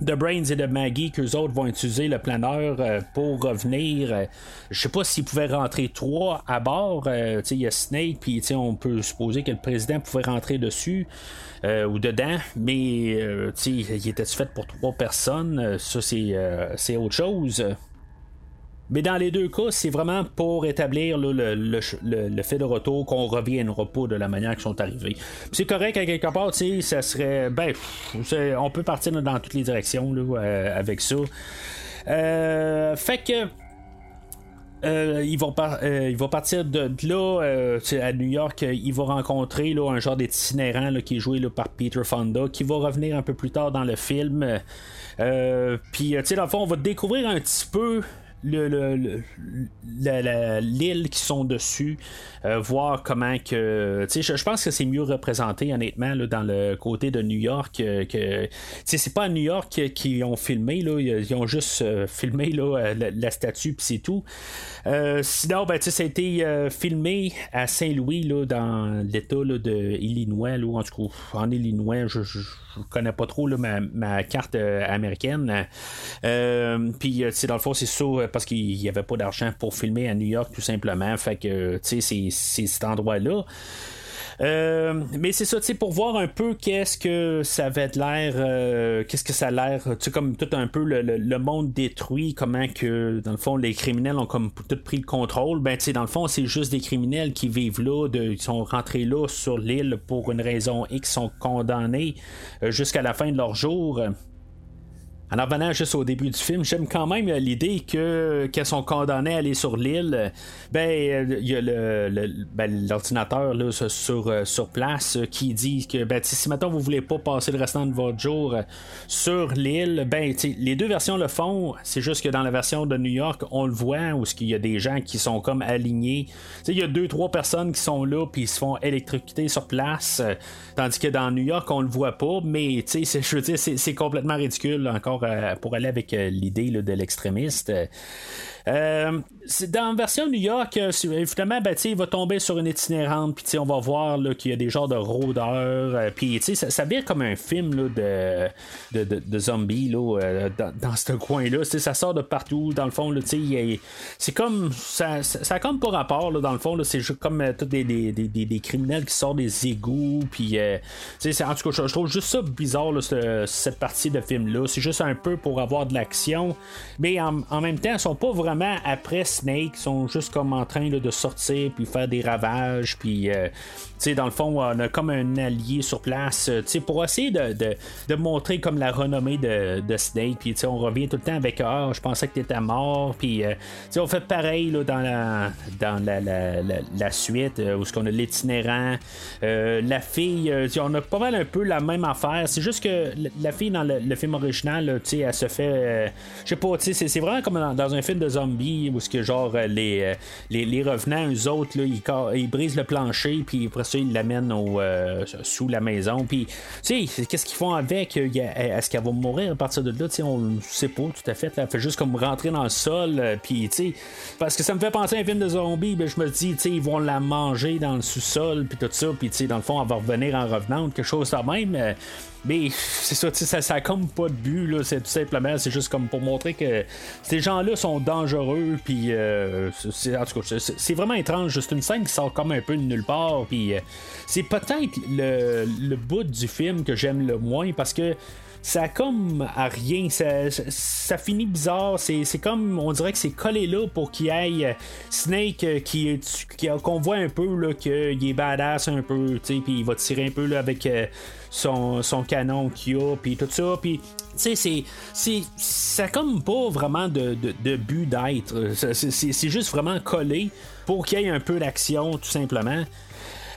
de Brains et de Maggie qu'eux autres vont utiliser le planeur euh, pour revenir. Euh, je sais pas s'ils pouvaient rentrer trois à bord. Euh, il y a Snake, puis on peut supposer que le président pouvait rentrer dessus ou dedans, mais il était fait pour trois personnes? Ça, c'est autre chose. Mais dans les deux cas, c'est vraiment pour établir le, fait de retour qu'on reviendra pas de la manière qu'ils sont arrivés. C'est correct quelque part, ça serait. Ben, on peut partir dans toutes les directions euh, avec ça. Euh, fait que. Euh, il, va partir de, là à New York. Il va rencontrer un genre d'itinérant qui est joué par Peter Fonda, qui va revenir un peu plus tard dans le film. Puis, tu sais, dans le fond, on va découvrir un petit peu le, l'île qui sont dessus, euh, voir comment que. Je, je pense que c'est mieux représenté, honnêtement, là, dans le côté de New York. Euh, que c'est pas à New York qu'ils ont filmé, là, ils ont juste euh, filmé là, la, statue, puis c'est tout. sinon, ben, ça a été filmé à Saint-Louis, dans l'État de Illinois, là, en tout cas, en Illinois, je, je, connais pas trop ma, ma, carte américaine. puis, dans le fond, c'est ça parce qu'il n'y avait pas d'argent pour filmer à New York, tout simplement. Fait que, tu sais, c'est cet endroit-là. Euh, mais c'est ça, tu sais, pour voir un peu qu'est-ce que ça avait l'air, euh, qu'est-ce que ça a l'air, tu sais, comme tout un peu le, monde détruit, comment que, dans le fond, les criminels ont comme tout pris le contrôle. Ben, tu sais, dans le fond, c'est juste des criminels qui vivent là, de, ils sont rentrés là sur l'île pour une raison X, sont condamnés euh, jusqu'à la fin de leur jour. En revenant juste au début du film, j'aime quand même l'idée que qu'elles sont condamnées à aller sur l'île. Ben, il y a le, ben, l'ordinateur sur, euh, sur place qui dit que ben, si maintenant vous voulez pas passer le restant de votre jour euh, sur l'île, ben, les deux versions le font. C'est juste que dans la version de New York, on le voit où il y a des gens qui sont comme alignés. Il y a deux, trois personnes qui sont là puis ils se font électrocuter sur place. tandis que dans New York, on le voit pas. Mais je veux dire, c'est complètement ridicule encore euh, pour aller avec euh, l'idée de l'extrémiste. Euh, dans la version New York, évidemment, ben, il va tomber sur une itinérante, puis on va voir qu'il y a des genres de rôdeurs, puis ça, ça comme un film de, de, de, zombies là, dans, ce coin-là. Ça sort de partout, dans le fond. C'est comme. Ça, ça, comme pas rapport, dans le fond. C'est comme tous des, des, des, des, criminels qui sortent des égouts, puis. en tout cas, je, trouve juste ça bizarre, cette partie de film-là. C'est juste un peu pour avoir de l'action. Mais en, même temps, ils sont pas vraiment après Snake. Sont juste comme en train de sortir puis faire des ravages. Puis, euh, dans le fond, on a comme un allié sur place euh, pour essayer de, montrer comme la renommée de, Snake. Puis, on revient tout le temps avec Ah, je pensais que tu étais mort. Puis, euh, on fait pareil là, dans, la, dans la, la, suite où ce qu'on a l'itinérant. la fille, on a pas mal un peu la même affaire. C'est juste que la fille dans le, film original, elle se fait. Euh, je sais pas, c'est vraiment comme dans, un film de zombies où ce que genre euh, les, euh, les, les, revenants, eux autres, là, ils, ils, brisent le plancher, puis après ils l'amènent au, sous la maison. Puis, tu sais, qu'est-ce qu'ils font avec? Est-ce qu'elle va mourir à partir de là? On ne sait pas tout à fait. Elle fait juste comme rentrer dans le sol, puis, tu sais, parce que ça me fait penser à un film de zombies, ben, je me dis, tu sais, ils vont la manger dans le sous-sol, puis tout ça, puis, tu sais, dans le fond, elle va revenir en revenant, quelque chose de même. Mais c'est ça, ça, ça a comme pas de but, là. C'est tout simplement, c'est juste comme pour montrer que ces gens-là sont dangereux. Puis, euh, c'est, en tout cas, c'est, vraiment étrange. C'est une scène qui sort comme un peu de nulle part. Puis, euh, c'est peut-être le, le bout du film que j'aime le moins parce que ça a comme à rien. Ça, ça, finit bizarre. C'est, comme, on dirait que c'est collé là pour qu'il ait euh, Snake qui, qui, qu'on voit un peu là, qu'il est badass un peu, puis il va tirer un peu là, avec son, canon qu'il a, puis tout ça. Puis, tu sais, c'est, ça comme pas vraiment de, but d'être. C'est, juste vraiment collé pour qu'il y ait un peu d'action, tout simplement.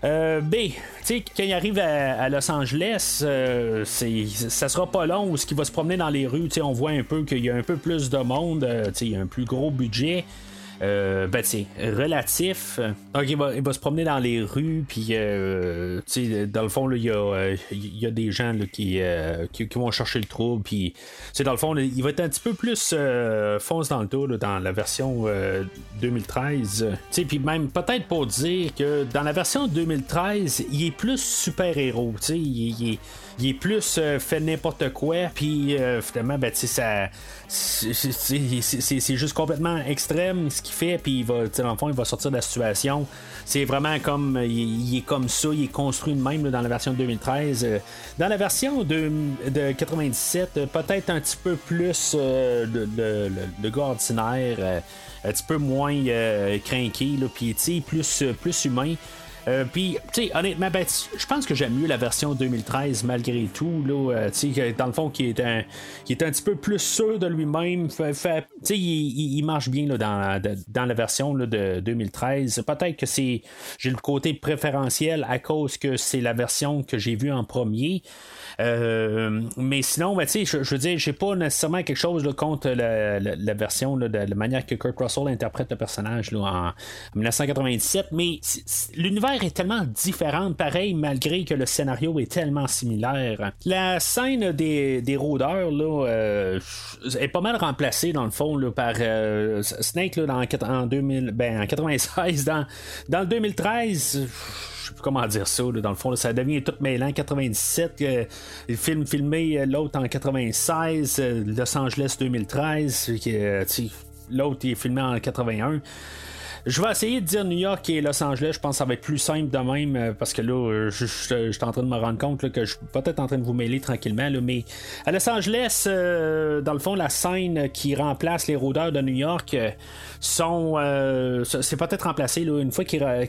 Euh, B, tu sais, quand il arrive à, Los Angeles, euh, ça sera pas long ce qui va se promener dans les rues, tu sais, on voit un peu qu'il y a un peu plus de monde, euh, tu sais, il y a un plus gros budget. Euh, ben, relatif. Donc, il va, se promener dans les rues, puis, euh, dans le fond, il y, y, a des gens là, qui, euh, qui, vont chercher le trouble, puis, dans le fond, il va être un petit peu plus euh, fonce dans le tour dans la version 2013. Tu sais, puis même, peut-être pour dire que dans la version 2013, il est plus super-héros, sais, il, est il est plus fait n'importe quoi, puis finalement, ben. C'est juste complètement extrême ce qu'il fait, puis il va, dans le fond, il va sortir de la situation. C'est vraiment comme. Il, est comme ça, il est construit de même dans la version de 2013. Dans la version de, de 97, peut-être un petit peu plus de, de, de, gars ordinaire, un petit peu moins craqué, puis plus, plus humain. Euh, puis, tu sais, honnêtement, ben, je pense que j'aime mieux la version 2013 malgré tout. Là, euh, tu sais, dans le fond, qui est, un, qui est un petit peu plus sûr de lui-même. Tu sais, il, marche bien là, dans, dans la version là, de 2013. Peut-être que c'est j'ai le côté préférentiel à cause que c'est la version que j'ai vue en premier. Euh, mais sinon, ben, je, je veux dire, j'ai pas nécessairement quelque chose contre la, version de, la manière que Kurt Russell interprète le personnage là, en, 1997, mais l'univers est tellement différent, pareil, malgré que le scénario est tellement similaire. La scène des, des rôdeurs là, euh, est pas mal remplacée dans le fond là, par euh, Snake là, en, 2000, ben, en 96. Dans, dans le 2013, je sais plus comment dire ça, dans le fond, ça devient tout mêlant. 97, euh, le film filmé, euh, l'autre en 96, euh, Los Angeles 2013, l'autre est filmé en 81. Je vais essayer de dire New York et Los Angeles. Je pense que ça va être plus simple de même euh, parce que là, euh, je, suis en train de me rendre compte que je suis peut-être en train de vous mêler tranquillement. mais à Los Angeles, euh, dans le fond, la scène qui remplace les rôdeurs de New York sont. c'est peut-être remplacé une fois qu'ils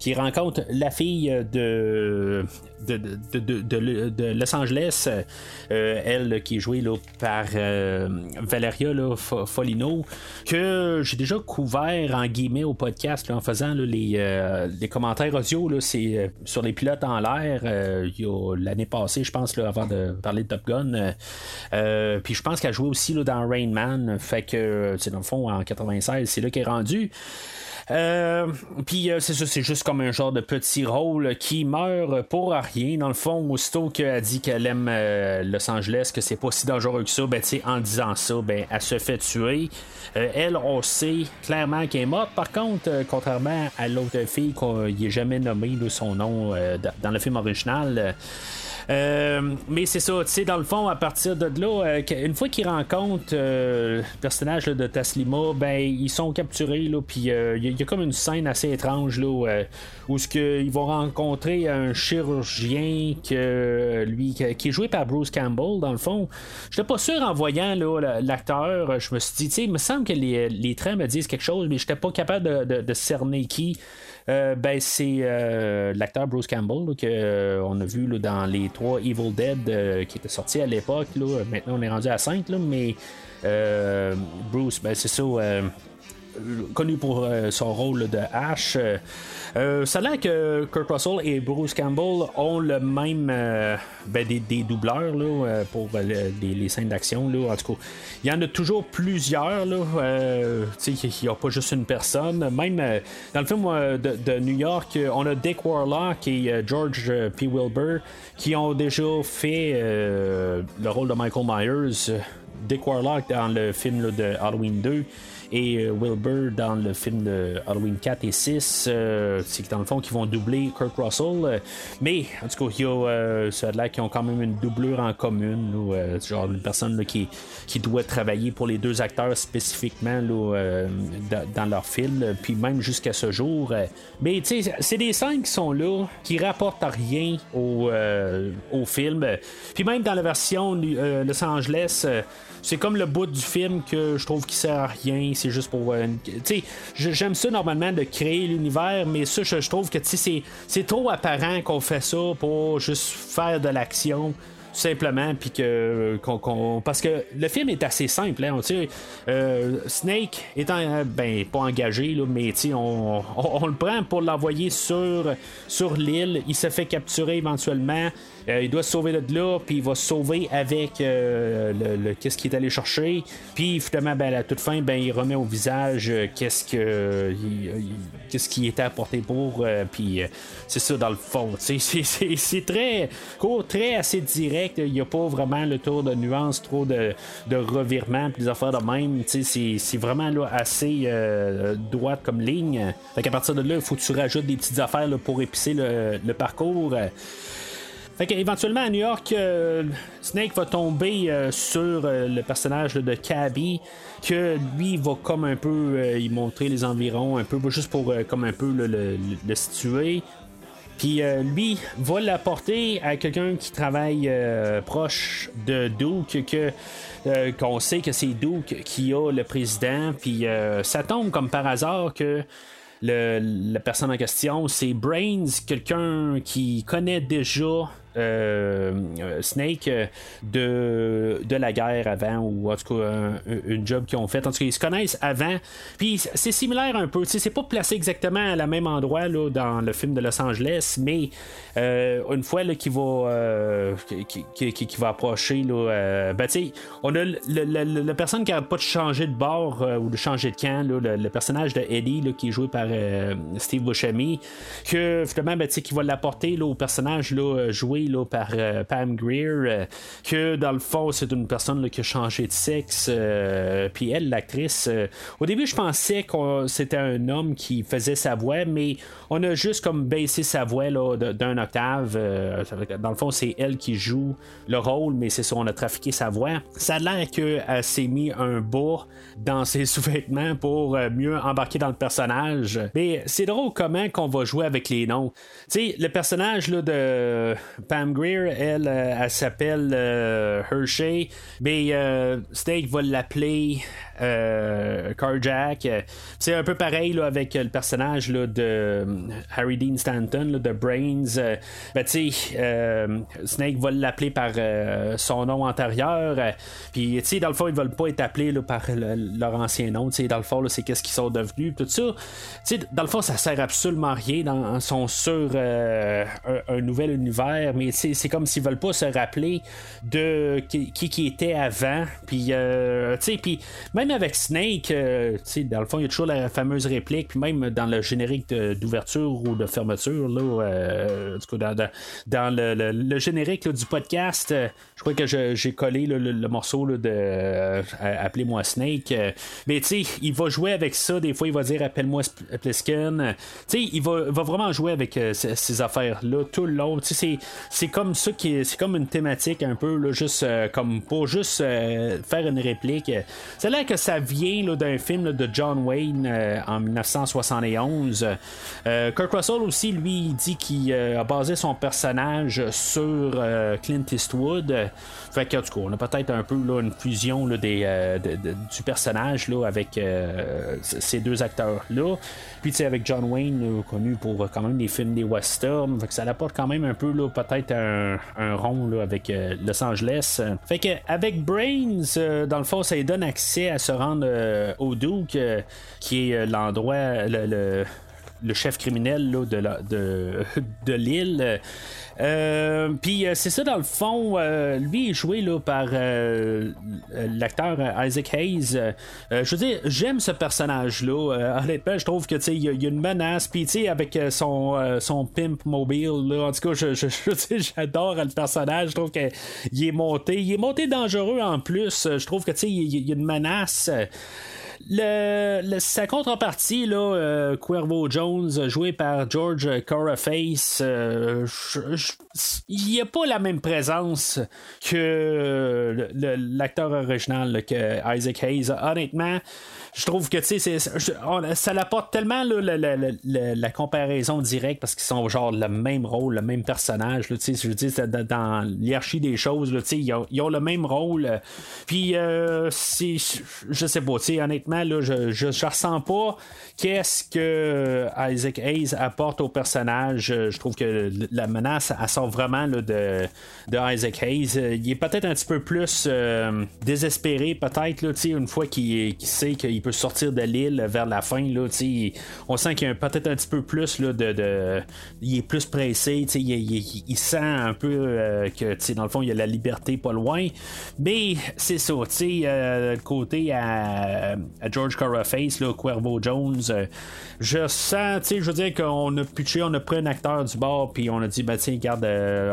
qu rencontrent la fille de de, de, de, Los Angeles, euh, elle qui est jouée là, par euh, Valeria là, Folino, que j'ai déjà couvert en guillemets au podcast en faisant les, euh, les, commentaires audio là, sur les pilotes en l'air l'année passée, je pense, là, avant de parler de Top Gun. puis je pense qu'elle joué aussi là, dans Rain Man, fait que c'est dans le fond en 96, c'est là qu'elle est rendue. Euh, puis euh, c'est ça, c'est juste comme un genre de petit rôle qui meurt pour rien. Dans le fond, aussitôt qu'elle dit qu'elle aime euh, Los Angeles, que c'est pas si dangereux que ça, ben, en disant ça, ben, elle se fait tuer. elle, on sait clairement qu'elle est morte. Par contre, contrairement à l'autre fille qu'on n'est jamais nommé son nom dans le film original, euh, mais c'est ça, tu sais, dans le fond, à partir de là, euh, une fois qu'ils rencontrent euh, le personnage de Taslima, ben ils sont capturés, là, puis il y, a comme une scène assez étrange là, où ce que, ils vont rencontrer un chirurgien que lui qui est joué par Bruce Campbell, dans le fond. J'étais pas sûr en voyant l'acteur, je me suis dit, tu sais, il me semble que les, les traits me disent quelque chose, mais j'étais pas capable de cerner qui. Euh, ben, c'est euh, l'acteur Bruce Campbell qu'on euh, a vu dans les trois Evil Dead qui étaient sortis à l'époque. Maintenant, on est rendu à 5, mais Bruce, ben, c'est ça connu pour son rôle de Ash. Euh, ça a l'air que Kurt Russell et Bruce Campbell ont le même euh, ben, des, doubleurs là, euh, pour les, scènes d'action. En tout cas, il y en a toujours plusieurs. Là, il n'y a pas juste une personne. Même dans le film de, New York, on a Dick Warlock et George P. Wilbur qui ont déjà fait le rôle de Michael Myers. Dick Warlock dans le film de Halloween 2 et euh, Wilbur dans le film de Halloween 4 et 6. Euh, c'est dans le fond qu'ils vont doubler Kurt Russell. Euh, mais en tout cas, il y a ceux-là qui ont quand même une doublure en commune. genre une personne qui, qui doit travailler pour les deux acteurs spécifiquement dans leur film. Puis même jusqu'à ce jour. mais tu sais, c'est des scènes qui sont là, qui rapportent rien au, au film. Puis même dans la version Los Angeles c'est comme le bout du film que je trouve qui sert à rien. C'est juste pour. Euh, j'aime ça normalement de créer l'univers, mais ça, je, trouve que c'est trop apparent qu'on fait ça pour juste faire de l'action simplement puis que parce que le film est assez simple hein, euh, Snake étant ben pas engagé là, mais on, on, on, le prend pour l'envoyer sur sur l'île il se fait capturer éventuellement euh, il doit se sauver de là, puis il va se sauver avec euh, le, qu'est-ce qu'il est allé chercher. Puis finalement, ben, à la toute fin, ben, il remet au visage euh, qu'est-ce que qu'est-ce qui était apporté pour. puis c'est ça dans le fond. C'est, très court, très assez direct. Il n'y a pas vraiment le tour de nuances, trop de, de revirements, puis des affaires de même. C'est, vraiment là, assez droite comme ligne. Fait qu'à partir de là, il faut que tu rajoutes des petites affaires pour épicer le, le parcours. Fait qu'éventuellement à New York, Snake va tomber sur le personnage de Cabby, que lui va comme un peu y montrer les environs, un peu juste pour comme un peu le situer. Puis euh, lui va l'apporter à quelqu'un qui travaille euh, proche de Duke, que euh, qu'on sait que c'est Duke qui a le président. Puis ça tombe comme par hasard que la personne en question, c'est Brains, quelqu'un qui connaît déjà euh, euh, Snake euh, de, de la guerre avant, ou en tout cas une job qu'ils ont fait. En tout cas, ils se connaissent avant. Puis c'est similaire un peu. C'est pas placé exactement à la même endroit là, dans le film de Los Angeles, mais une fois qu'il va, va approcher, là, ben, on a la personne qui n'arrête pas de changer de bord ou de changer de camp, le, personnage de Eddie qui est joué par Steve Buscemi, que finalement, ben, qui va l'apporter au personnage là, joué par euh, Pam Greer, euh, que dans le fond, c'est une personne qui a changé de sexe. Euh, puis elle, l'actrice, au début, je pensais que c'était un homme qui faisait sa voix, mais on a juste comme baissé sa voix d'un octave. dans le fond, c'est elle qui joue le rôle, mais c'est ça, on a trafiqué sa voix. Ça a l'air qu'elle s'est mis un bas dans ses sous-vêtements pour mieux embarquer dans le personnage. Mais c'est drôle comment qu'on va jouer avec les noms. Tu sais, le personnage là, de Pam Greer, elle, euh, elle, s'appelle euh, Hershey. Mais euh, Steak va l'appeler Carjack. C'est un peu pareil là, avec le personnage là, de Harry Dean Stanton, de Brains. Ben, Snake va l'appeler par son nom antérieur. Puis, dans le fond, ils veulent pas être appelés par leur ancien nom. Dans le fond, c'est qu'est-ce qu'ils sont devenus. Tout ça. dans le fond, ça sert absolument rien. Dans, sont sur un, nouvel univers, mais c'est comme s'ils veulent pas se rappeler de qui qui était avant. Puis, euh, puis même avec Snake, euh, dans le fond, il y a toujours la fameuse réplique, puis même dans le générique d'ouverture ou de fermeture, là, euh, dans, le, générique du podcast, je crois que j'ai collé le, morceau de Appelez-moi Snake. mais tu il va jouer avec ça. Des fois, il va dire Appelle-moi Pliskin. Tu il va, va, vraiment jouer avec ces, affaires-là tout le long. C'est comme ça c'est comme une thématique un peu juste euh, comme pour juste euh, faire une réplique. C'est là que ça vient d'un film de John Wayne euh, en 1971. Kurt Russell aussi lui dit qu'il a basé son personnage sur Clint Eastwood. Fait que, tout cas, on a peut-être un peu là, une fusion là, des, du personnage là, avec ces deux acteurs-là. Puis, tu sais, avec John Wayne, connu pour quand même des films des westerns, fait que ça apporte quand même un peu, là, peut-être un, rond là, avec euh, Los Angeles. Fait que, avec Brains, euh, dans le fond, ça lui donne accès à se rendre euh, au Duke, qui est l'endroit, le, le chef criminel là, de, de, de l'île. Euh, puis euh, c'est ça dans le fond, euh, lui est joué là, par l'acteur Isaac Hayes. je veux dire, j'aime ce personnage-là. honnêtement, je trouve que il y, a une menace. Puis avec son, son pimp mobile, là, en tout cas, je, je, j'adore le personnage. Je trouve qu'il est monté. Il est monté dangereux en plus. Je trouve que il y, a une menace. Le, sa contrepartie, là, euh, Cuervo Jones, joué par George Coraface, euh, il n'y a pas la même présence que l'acteur original, Isaac Hayes. Honnêtement, je trouve que tu sais ça l'apporte tellement la, comparaison directe parce qu'ils sont genre le même rôle, le même personnage. Là, je veux dire, dans l'hierarchie des choses, ils, ont, ils ont le même rôle. Puis, euh, je sais pas, honnêtement, là, je, je, ressens pas qu'est-ce que Isaac Hayes apporte au personnage. Je trouve que la menace, elle sort vraiment de, de Isaac Hayes. Il est peut-être un petit peu plus euh, désespéré, peut-être, une fois qu'il sait qu'il peut sortir de l'île vers la fin. Là, on sent qu'il y a peut-être un petit peu plus là, de, Il est plus pressé, il, il, sent un peu euh, que dans le fond, il y a la liberté pas loin. Mais c'est ça, euh, côté à George Caraface, là, Cuervo Jones. je sens, je veux dire qu'on a pitché, on a pris un acteur du bord, puis on a dit, ben, tiens, regarde,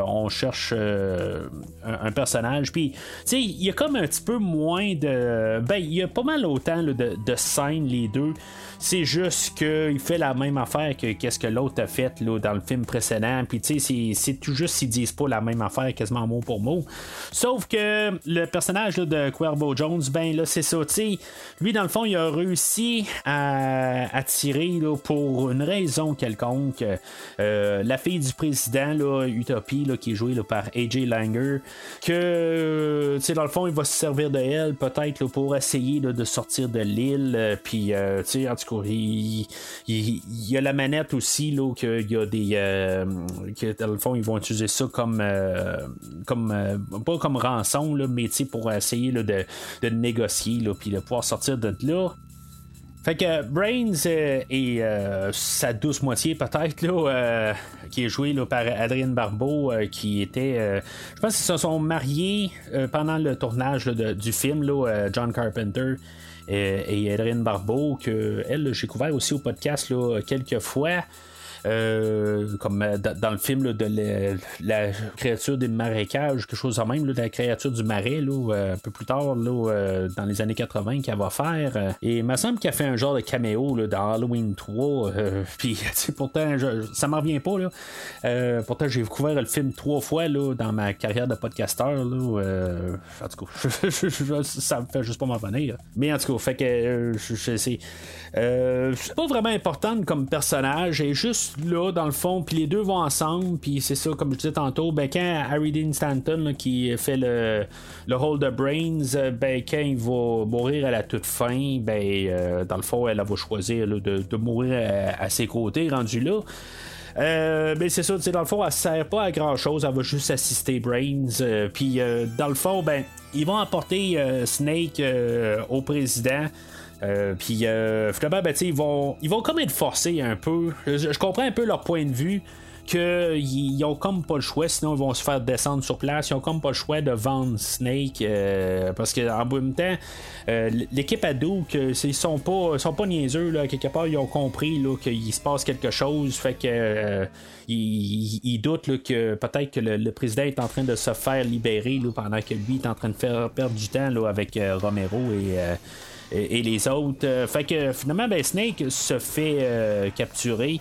on cherche un, personnage. Puis, il y a comme un petit peu moins de. Ben, il y a pas mal autant de, de scènes, les deux. C'est juste qu'il fait la même affaire que qu'est-ce que l'autre a fait là, dans le film précédent. Puis tu sais, c'est tout juste s'ils disent pas la même affaire quasiment mot pour mot. Sauf que le personnage de Cuervo Jones, ben là, c'est ça. Tu lui, dans le fond, il a réussi à, tirer là, pour une raison quelconque. Euh, la fille du président, là, Utopie, là, qui est jouée là, par AJ Langer, que, tu sais, dans le fond, il va se servir de elle peut-être pour essayer de sortir de l'île. Puis, euh, tu sais, en tout cas, il, y a la manette aussi, là, qu'il y a des. Euh, que dans le fond, ils vont utiliser ça comme. Euh, comme euh, pas comme rançon, là, mais pour essayer de, de, négocier, là, puis de pouvoir sortir de là. Fait que Brains et sa douce moitié peut-être là, qui est joué là, par Adrienne Barbeau, qui était, je pense qu'ils se sont mariés pendant le tournage du film là, John Carpenter et, Adrienne Barbeau, que elle, j'ai couvert aussi au podcast là, quelques fois. Euh, comme euh, dans le film de la, créature des marécages, quelque chose de même, de la créature du marais, euh, un peu plus tard, dans les années 80, qu'elle va faire. Et il me semble qu'elle fait un genre de caméo dans Halloween 3. Puis, pourtant, ça m'en revient pas. Pourtant, j'ai découvert le film trois fois dans ma carrière de podcasteur. En tout cas, ça me fait juste pas m'en venir. Mais en tout cas, fait que je, c'est pas vraiment important comme personnage, et juste là, dans le fond, puis les deux vont ensemble, puis c'est ça, comme je disais tantôt, ben, quand Harry Dean Stanton, qui fait le, le Hold of Brains, euh, ben, quand il va mourir à la toute fin, ben, euh, dans le fond, elle, va choisir de, mourir à, ses côtés, rendu là. Euh, ben c'est ça, dans le fond, elle sert pas à grand chose, elle va juste assister Brains. Puis dans le fond, ben, ils vont apporter Snake au président. Euh, puis euh, finalement, ben, ils vont, ils vont comme être forcés un peu. Je, comprends un peu leur point de vue qu'ils ont comme pas le choix, sinon ils vont se faire descendre sur place. Ils ont comme pas le choix de vendre Snake euh, parce qu'en même temps, l'équipe à Duke, ils sont pas, sont pas niaiseux. Là, quelque part, ils ont compris qu'il se passe quelque chose. Fait que ils, doutent que peut-être que le, président est en train de se faire libérer pendant que lui est en train de faire perdre du temps avec Romero et et, les autres. Euh, fait que finalement, ben, Snake se fait euh, capturer.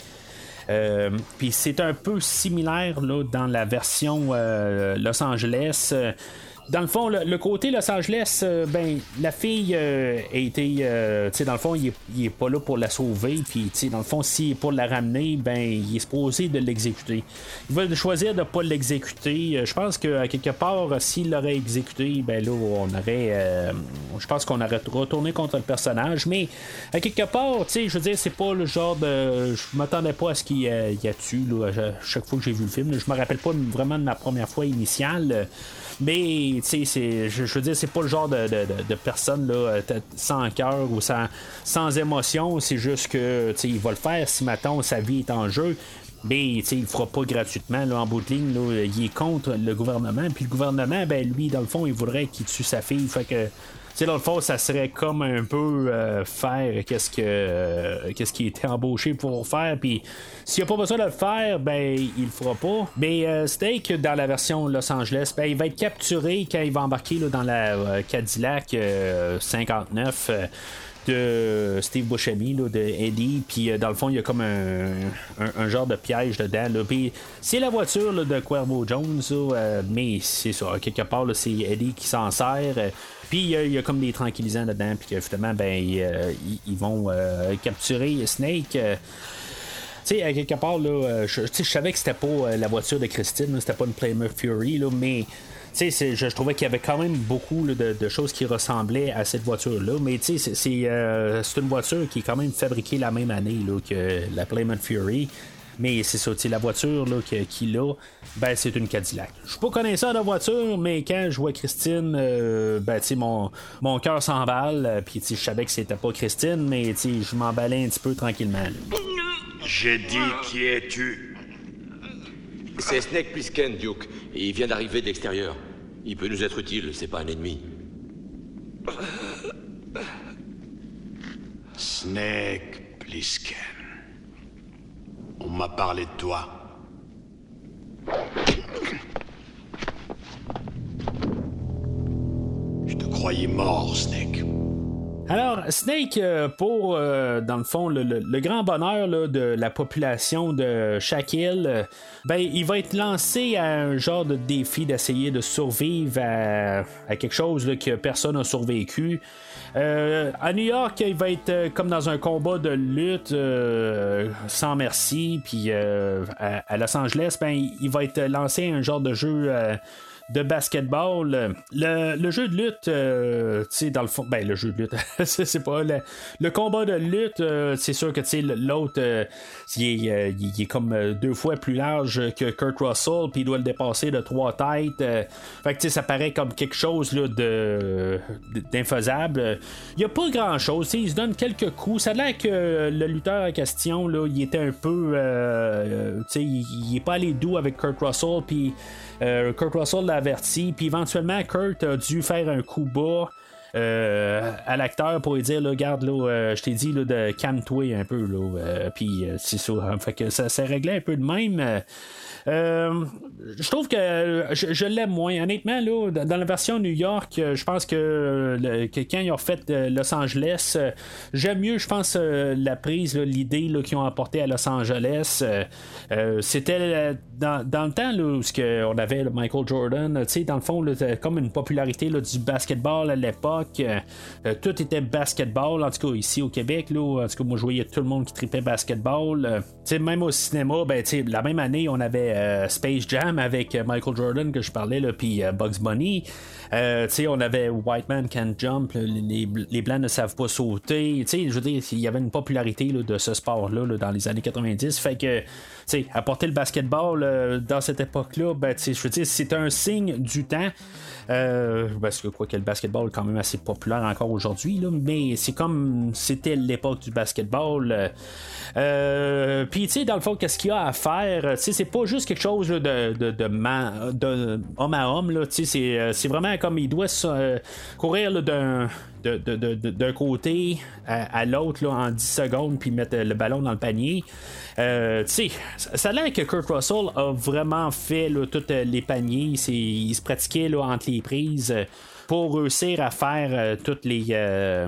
Euh, puis c'est un peu similaire là, dans la version Los Angeles dans le fond, le, côté Los Angeles, euh, ben, la fille euh, a été. Euh, tu sais, dans le fond, il est, pas là pour la sauver. Puis, tu sais, dans le fond, s'il est pour la ramener, ben, il est supposé de l'exécuter. Il va choisir de pas l'exécuter. Je pense que, quelque part, s'il l'aurait exécuté, ben là, on aurait. je pense qu'on aurait retourné contre le personnage. Mais, à quelque part, tu sais, je veux dire, c'est pas le genre de. Je m'attendais pas à ce qu'il y a tué, chaque fois que j'ai vu le film. Je me rappelle pas vraiment de ma première fois initiale. Mais, tu sais, je, veux dire, c'est pas le genre de, de, personne là, euh, sans cœur ou sans, sans émotion. C'est juste que, tu il va le faire si, maintenant sa vie est en jeu. Mais il le fera pas gratuitement. En bout de ligne, il est contre le gouvernement. Puis le gouvernement, ben lui, dans le fond, il voudrait qu'il tue sa fille. Fait que sais, dans le fond, ça serait comme un peu euh, faire qu'est-ce que euh, qu'est-ce qui était embauché pour faire. Puis s'il n'y a pas besoin de le faire, ben il le fera pas. Mais euh, Steak, dans la version Los Angeles, ben il va être capturé quand il va embarquer là, dans la Cadillac 59 de Steve Buscemi, là, de Eddie, puis dans le fond, il y a comme un, genre de piège dedans. Puis c'est la voiture de Cuervo Jones, mais c'est ça, quelque part, c'est Eddie qui s'en sert. Puis il y, a comme des tranquillisants dedans, puis que ben, ils, euh, vont euh, capturer Snake. Euh. tu sais, à quelque part, là, je, je savais que c'était pas la voiture de Christine, c'était pas une Plymouth Fury, là, mais je, je trouvais qu'il y avait quand même beaucoup de, choses qui ressemblaient à cette voiture-là. Mais c'est, c'est, une voiture qui est quand même fabriquée la même année là, que la Plymouth Fury. Mais c'est ça, la voiture qu'il a, ben, c'est une Cadillac. Je suis pas connaisseur de voiture, mais quand je vois Christine, euh, ben, mon, mon cœur s'emballe. Euh, puis je savais que c'était pas Christine, mais je m'emballais un petit peu tranquillement. J'ai dit qui es-tu? C'est Snake Plissken, Duke. Il vient d'arriver de l'extérieur. Il peut nous être utile, c'est pas un ennemi. Snake Plissken. On m'a parlé de toi. Je te croyais mort, Snake. Alors, Snake, euh, pour, euh, dans le fond, le, grand bonheur de la population de chaque île, euh, ben, il va être lancé à un genre de défi d'essayer de survivre à, quelque chose que personne n'a survécu. À New York, il va être comme dans un combat de lutte sans merci. Puis à, à Los Angeles, ben, il va être lancé à un genre de jeu. De basketball. Le, le jeu de lutte, euh, tu sais, dans le fond, ben le jeu de lutte, c'est pas le, le combat de lutte, euh, c'est sûr que l'autre, euh, il, est, euh, il est comme euh, deux fois plus large que Kurt Russell, puis il doit le dépasser de trois têtes. fait que tu sais, ça paraît comme quelque chose là, de d'infaisable. Il y a pas grand chose, il se donne quelques coups. Ça a l'air que le lutteur en question, là, il était un peu, tu sais, il, il est pas allé doux avec Kurt Russell, puis euh, Kurt Russell l'a averti, puis éventuellement Kurt a dû faire un coup bas. euh, à l'acteur pour lui dire là, regarde là, euh, je t'ai dit de calme-toi un peu là, puis c'est ça que ça s'est réglé un peu de même euh, je trouve que euh, je, l'aime moins. Honnêtement là, dans la version New York euh, je pense que, quand ils ont fait Los Angeles j'aime mieux je pense la prise l'idée qu'ils ont apporté à Los Angeles. C'était dans, le temps où on avait Michael Jordan dans le fond là, comme une popularité du basketball à l'époque. Tout était basketball en tout cas ici au Québec là, en tout cas moi je voyais tout le monde qui tripait basketball même au cinéma ben la même année on avait euh, Space Jam avec euh, Michael Jordan que je parlais puis euh, Bugs Bunny. On avait White Man Can't Jump les, les blancs ne savent pas sauter. Je veux dire il y avait une popularité de ce sport là, dans les années 90 fait que apporter le basketball dans cette époque là ben je veux dire c'est un signe du temps euh, parce que quoi que le basketball est quand même assez populaire encore aujourd'hui, là, mais c'est comme c'était l'époque du basketball. euh, euh, Puis tu sais, dans le fond, qu'est-ce qu'il y a à faire? C'est pas juste quelque chose de, de, de, de homme à homme. Là, euh, c'est vraiment comme il doit euh, courir là, d'un côté à, l'autre en 10 secondes puis mettre le ballon dans le panier. Euh, tu sais, ça a l'air que Kurt Russell a vraiment fait là, tous euh, les paniers. Il se pratiquait là, entre les prises. euh, pour réussir à faire euh, toutes les. euh,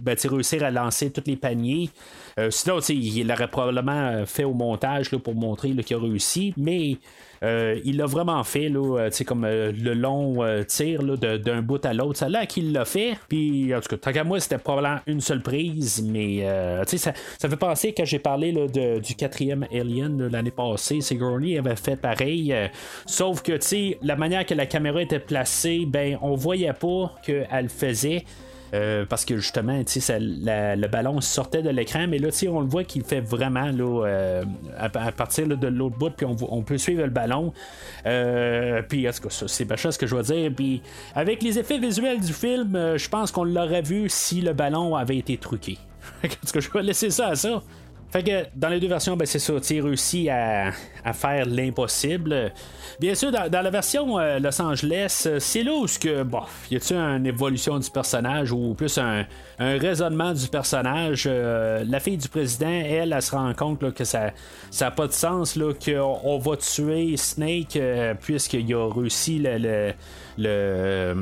ben, réussir à lancer tous les paniers. Euh, sinon, il l'aurait probablement euh, fait au montage là, pour montrer qu'il a réussi, mais euh, il l'a vraiment fait, là, euh, comme euh, le long tir là, d'un bout à l'autre. Ça l'air qu'il l'a fait, puis en tout cas, tant qu'à moi, c'était probablement une seule prise, mais ça, ça fait penser quand j'ai parlé là, de- du quatrième Alien là, l'année passée, Sigourney avait fait pareil, sauf que, tu la manière que la caméra était placée, ben, on voyait pas qu'elle faisait. Euh, parce que justement, le ballon sortait de l'écran, mais là, on le voit qu'il fait vraiment là, euh, à, partir de l'autre bout, puis on, peut suivre le ballon. Euh, puis, en tout cas, c'est pas chose que je veux dire. Puis, avec les effets visuels du film, je pense qu'on l'aurait vu si le ballon avait été truqué. en tout cas, je vais laisser ça à ça. Fait que dans les deux versions, ben c'est ça, tu réussi à, à faire l'impossible. Bien sûr, dans, la version euh, Los Angeles, euh, c'est là où que, bon, y a-tu une évolution du personnage ou plus un, raisonnement du personnage? Euh, la fille du président, elle, elle, se rend compte que ça n'a pas de sens, qu'on on va tuer Snake euh, puisqu'il a réussi le. le, le-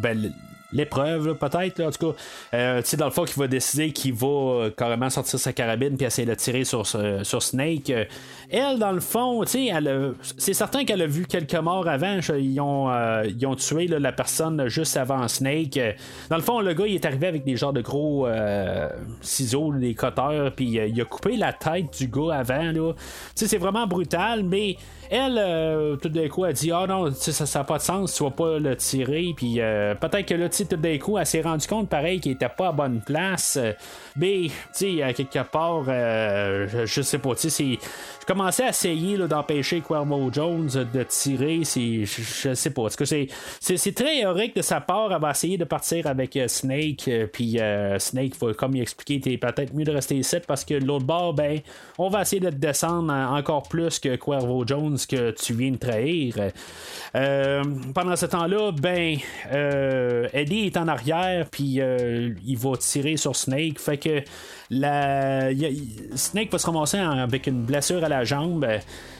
ben, le- l'épreuve, peut-être, en tout cas. Euh, dans le fond, qu'il va décider qu'il va euh, carrément sortir sa carabine puis essayer de tirer sur, sur Snake. Euh, elle, dans le fond, c'est certain qu'elle a vu quelques morts avant. Ils ont, euh, ils ont tué la personne juste avant Snake. Euh, Dans le fond, le gars, il est arrivé avec des genres de gros ciseaux, des cutters, puis il a coupé la tête du gars avant. là. Tu sais, c'est vraiment brutal, mais elle, euh, tout d'un coup, elle dit Ah non, ça n'a pas de sens, tu vas pas le tirer. Puis euh, peut-être que là, tout d'un coup, elle s'est rendu compte, pareil, qu'il était pas à bonne place. Mais, tu sais, à quelque part, euh, je, sais pas, tu sais. Je commençais à essayer d'empêcher Cuervo Jones de tirer. Je, je sais pas. Cas, c'est, très héroïque de sa part. Elle va essayer de partir avec euh, Snake. euh, puis euh, Snake va comme lui expliquer t'es peut-être mieux de rester ici parce que de l'autre bord, ben, on va essayer de te descendre en- encore plus que Cuervo Jones que tu viens de trahir. Pendant ce temps-là, ben, Eddie Eddie est en arrière, puis il va tirer sur Snake. Fait que Snake va se ramasser avec une blessure à la jambe.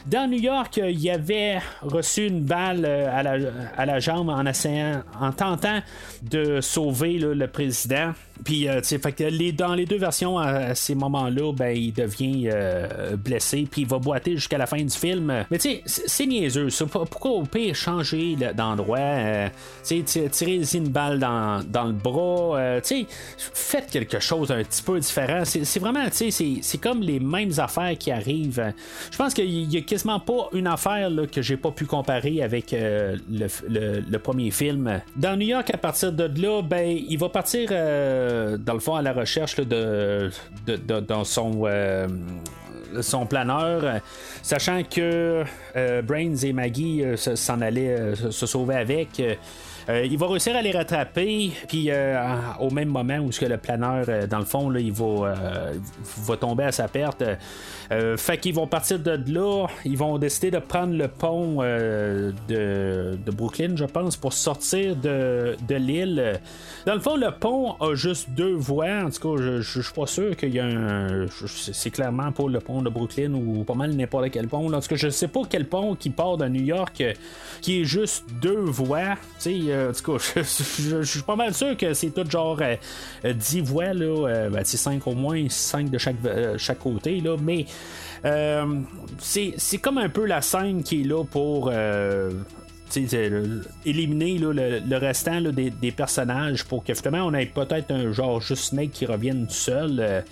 Dans New York, il avait reçu une balle à la, à la jambe en tentant de sauver le président. Puis, euh, les, dans les deux versions, à, ces moments-là, ben, il devient euh, blessé, puis il va boiter jusqu'à la fin du film. Mais tu sais, c'est niaiseux, ça. Pourquoi au pire changer d'endroit? Euh, tu tirer une balle dans, le bras, tu sais, faites quelque chose un petit peu différent. C'est vraiment, tu sais, c'est comme les mêmes affaires qui arrivent. Je pense qu'il y a quasiment pas une affaire là, que j'ai pas pu comparer avec le, le, premier film. Dans New York, à partir de là, ben, il va partir euh, dans le fond, à la recherche de, dans son. Euh, son planeur, sachant que euh, Brains et Maggie s'en allaient se sauver avec. Il va réussir à les rattraper, puis au même moment où le planeur, dans le fond, il va, tomber à sa perte, euh, fait qu'ils vont partir de là, ils vont décider de prendre le pont euh, de, Brooklyn, je pense, pour sortir de, l'île. Dans le fond, le pont a juste deux voies. En tout cas, je, suis pas sûr qu'il y a un. C'est clairement pour le pont de Brooklyn ou pas mal n'importe quel pont. En tout cas, je sais pas quel pont qui part de New York euh, qui est juste deux voies. Cas, je, suis pas mal sûr que c'est tout genre 10 voies, là. Ben, 5 au moins, 5 de chaque, chaque côté, là. Mais euh, c'est comme un peu la scène qui est là pour euh, éliminer le, restant des, personnages pour que on ait peut-être un genre juste Snake qui revienne tout seul.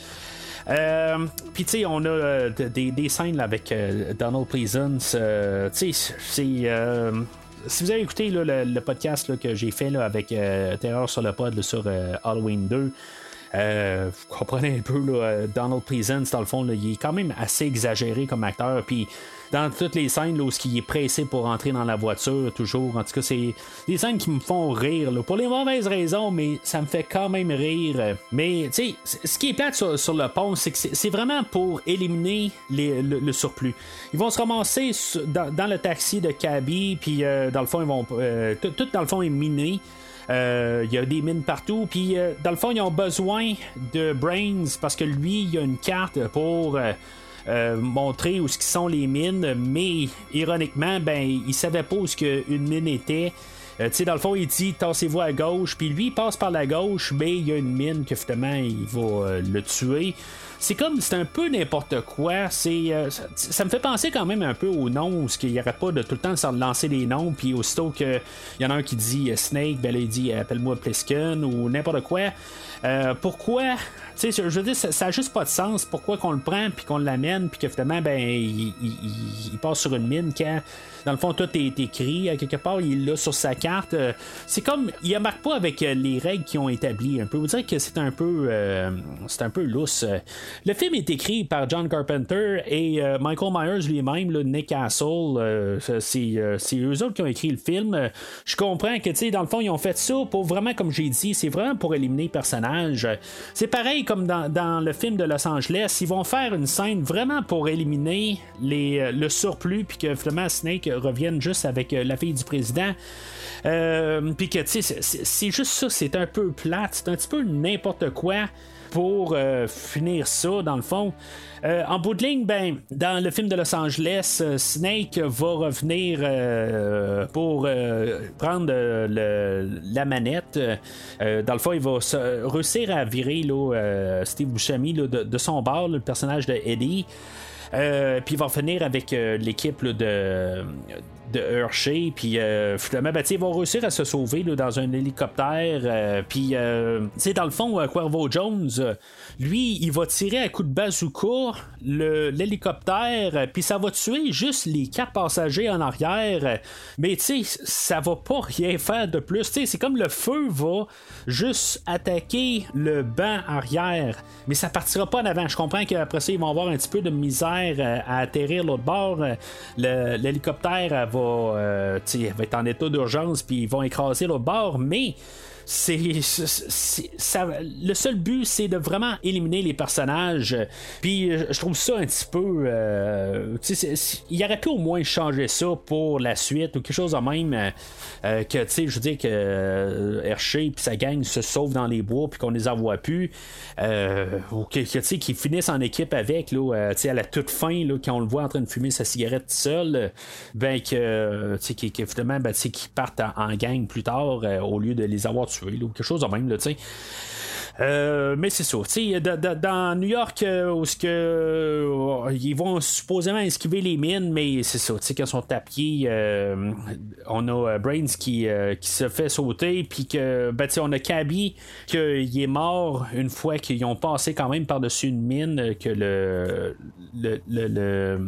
Euh, Puis tu sais, on a des, scènes avec Donald Pleasance. c'est si vous avez écouté le, podcast que j'ai fait avec Terreur sur le pod sur Halloween 2, euh, vous comprenez un peu, là, Donald Pleasance, dans le fond, il est quand même assez exagéré comme acteur. Puis dans toutes les scènes là, où il est pressé pour rentrer dans la voiture, toujours. En tout cas, c'est des scènes qui me font rire. Là, pour les mauvaises raisons, mais ça me fait quand même rire. Mais, tu sais, ce qui est plate sur, le pont, c'est que c'est vraiment pour éliminer le, surplus. Ils vont se ramasser dans, le taxi de Cabby, puis euh, dans le fond, ils vont. Euh, tout, dans le fond est miné. Euh, il y a des mines partout. Puis, euh, dans le fond, ils ont besoin de Brains parce que lui, il a une carte pour. Montrer où ce sont les mines, mais ironiquement, ben, il savait pas où ce une mine était. tu sais, dans le fond, il dit tassez-vous à gauche, puis lui, il passe par la gauche, mais il y a une mine que finalement, il va le tuer c'est comme c'est un peu n'importe quoi. C'est euh, ça, me fait penser quand même un peu aux noms, parce qu'il n'y aurait pas de tout le temps de lancer des noms, puis aussitôt qu'il y en a un qui dit euh, Snake, ben là, il dit appelle-moi Plisken ou n'importe quoi. Euh, pourquoi tu sais, je veux dire, ça, n'a juste pas de sens. Pourquoi qu'on le prend puis qu'on l'amène puis que finalement, ben, il, passe sur une mine quand, dans le fond, tout est écrit à quelque part, il l'a sur sa carte. c'est comme, il marque pas avec les règles qui ont établi. Un peu, vous dire que c'est un peu, c'est un peu lousse. Le film est écrit par John Carpenter et euh, Michael Myers lui-même, Nick Castle. Euh, euh, c'est, eux autres qui ont écrit le film. Je comprends que, tu sais, dans le fond, ils ont fait ça pour vraiment, comme j'ai dit, c'est vraiment pour éliminer le personnage. C'est pareil comme dans, le film de Los Angeles. Ils vont faire une scène vraiment pour éliminer le surplus, puis que finalement Snake revienne juste avec la fille du président. puis que, tu sais, c'est juste ça, c'est un peu plate, c'est un petit peu n'importe quoi pour euh, finir ça, dans le fond. Euh, en bout de ligne, ben, dans le film de Los Angeles, euh, Snake va revenir pour prendre la manette. dans le fond, il va réussir à virer Steve Buscemi de, son bar, le personnage de Eddie. puis il va finir avec l'équipe de, de Hershey. Puis euh, finalement, ben, ils vont réussir à se sauver dans un hélicoptère. Euh, puis, euh, dans le fond, Cuervo Jones, lui, il va tirer à coup de bazooka l'hélicoptère, puis ça va tuer juste les quatre passagers en arrière. Mais tu sais, ça va pas rien faire de plus. C'est comme le feu va juste attaquer le banc arrière, mais ça partira pas en avant. Je comprends qu'après ça, ils vont avoir un petit peu de misère à atterrir l'autre bord. L'hélicoptère va, euh, va être en état d'urgence, puis ils vont écraser l'autre bord, mais c'est, le seul but, c'est de vraiment éliminer les personnages. Puis euh, je trouve ça un petit peu. euh, il aurait pu au moins changer ça pour la suite ou quelque chose de même. euh, euh, que, tu sais, je veux dire que euh, Hershey puis sa gang se sauvent dans les bois puis qu'on les envoie plus. Euh, ou que, tu sais, qu'ils finissent en équipe avec, là, euh, tu sais, à la toute fin, là, quand on le voit en train de fumer sa cigarette seul, euh, ben que, euh, tu sais, qu'ils- finalement, ben, qu'ils partent en, en gang plus tard euh, au lieu de les avoir tués, ou quelque chose de même, là. Euh, mais c'est ça. dans New York, euh, où que euh, ils vont supposément esquiver les mines, mais c'est ça. Quand ils sont à euh, on a Brains qui, qui se fait sauter, puis que ben, on a Cabby qu'il est mort une fois qu'ils ont passé quand même par-dessus une mine, que le, le, le,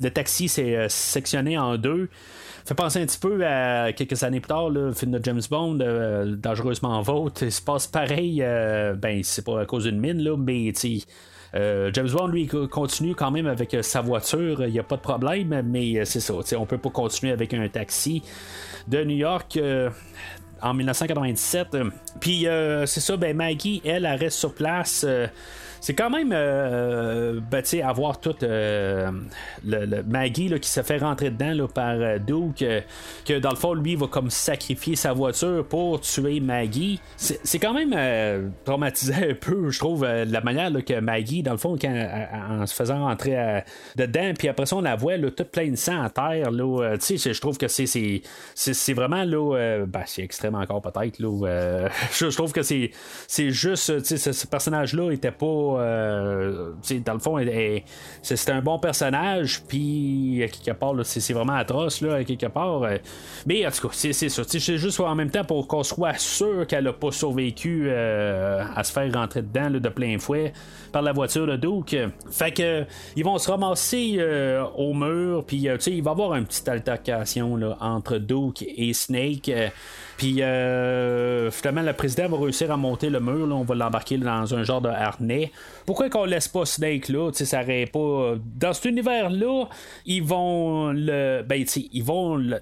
le, taxi s'est sectionné en deux fait penser un petit peu à quelques années plus tard, le film de James Bond, euh, Dangereusement Vôtre. Il se passe pareil, euh, ben, c'est pas à cause d'une mine, là, mais euh, James Bond, lui, co- continue quand même avec euh, sa voiture, il n'y a pas de problème, mais c'est ça, on peut pas continuer avec un taxi de New York. en 1997. Euh, Puis c'est ça, ben Maggie, elle, elle reste sur place. Euh, c'est quand même, euh, ben, tu sais, avoir tout euh, le, Maggie là, qui se fait rentrer dedans là, par euh, Duke, euh, que dans le fond, lui, va comme sacrifier sa voiture pour tuer Maggie. C'est quand même euh, traumatisant un peu, je trouve, euh, la manière là, que Maggie, dans le fond, en, se faisant rentrer dedans, puis après ça, on la voit là, toute pleine de sang à terre. Euh, tu sais, je trouve que c'est c'est- vraiment, là, euh, ben, c'est extrême encore peut-être. Euh, je, trouve que c'est juste, ce personnage-là était pas, euh, dans le fond, c'est un bon personnage, puis à quelque part, c'est vraiment atroce, là, quelque part. euh, mais en tout cas, c'est ça. C'est juste en même temps pour qu'on soit sûr qu'elle a pas survécu euh, à se faire rentrer dedans de plein fouet par la voiture de Duke. Fait que ils vont se ramasser euh, au mur, puis euh, il va y avoir une petite altercation entre Duke et Snake. euh, puis euh, finalement, le président va réussir à monter le mur. là, on va l'embarquer dans un genre de harnais. Pourquoi qu'on laisse pas Snake là? Ça aurait pas. Dans cet univers-là, ils vont le. Ben, ils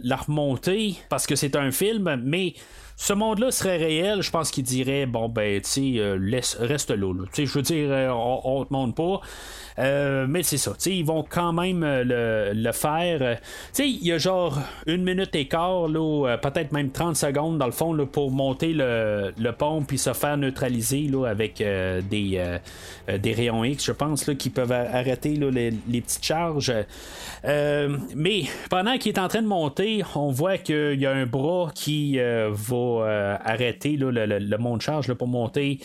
la remonter parce que c'est un film, mais. Ce monde-là serait réel, je pense qu'il dirait bon ben tu sais euh, reste là, je veux dire euh, on, on te montre pas. Euh, mais c'est ça, ils vont quand même euh, le, le faire. Euh, il y a genre une minute et quart, là, peut-être même 30 secondes dans le fond là, pour monter le, le pont puis se faire neutraliser là, avec des, euh, des rayons X, je pense, là, qui peuvent arrêter là, les, les petites charges. Mais pendant qu'il est en train de monter, on voit qu'il y a un bras qui va arrêter le, le, monte charge pour monter.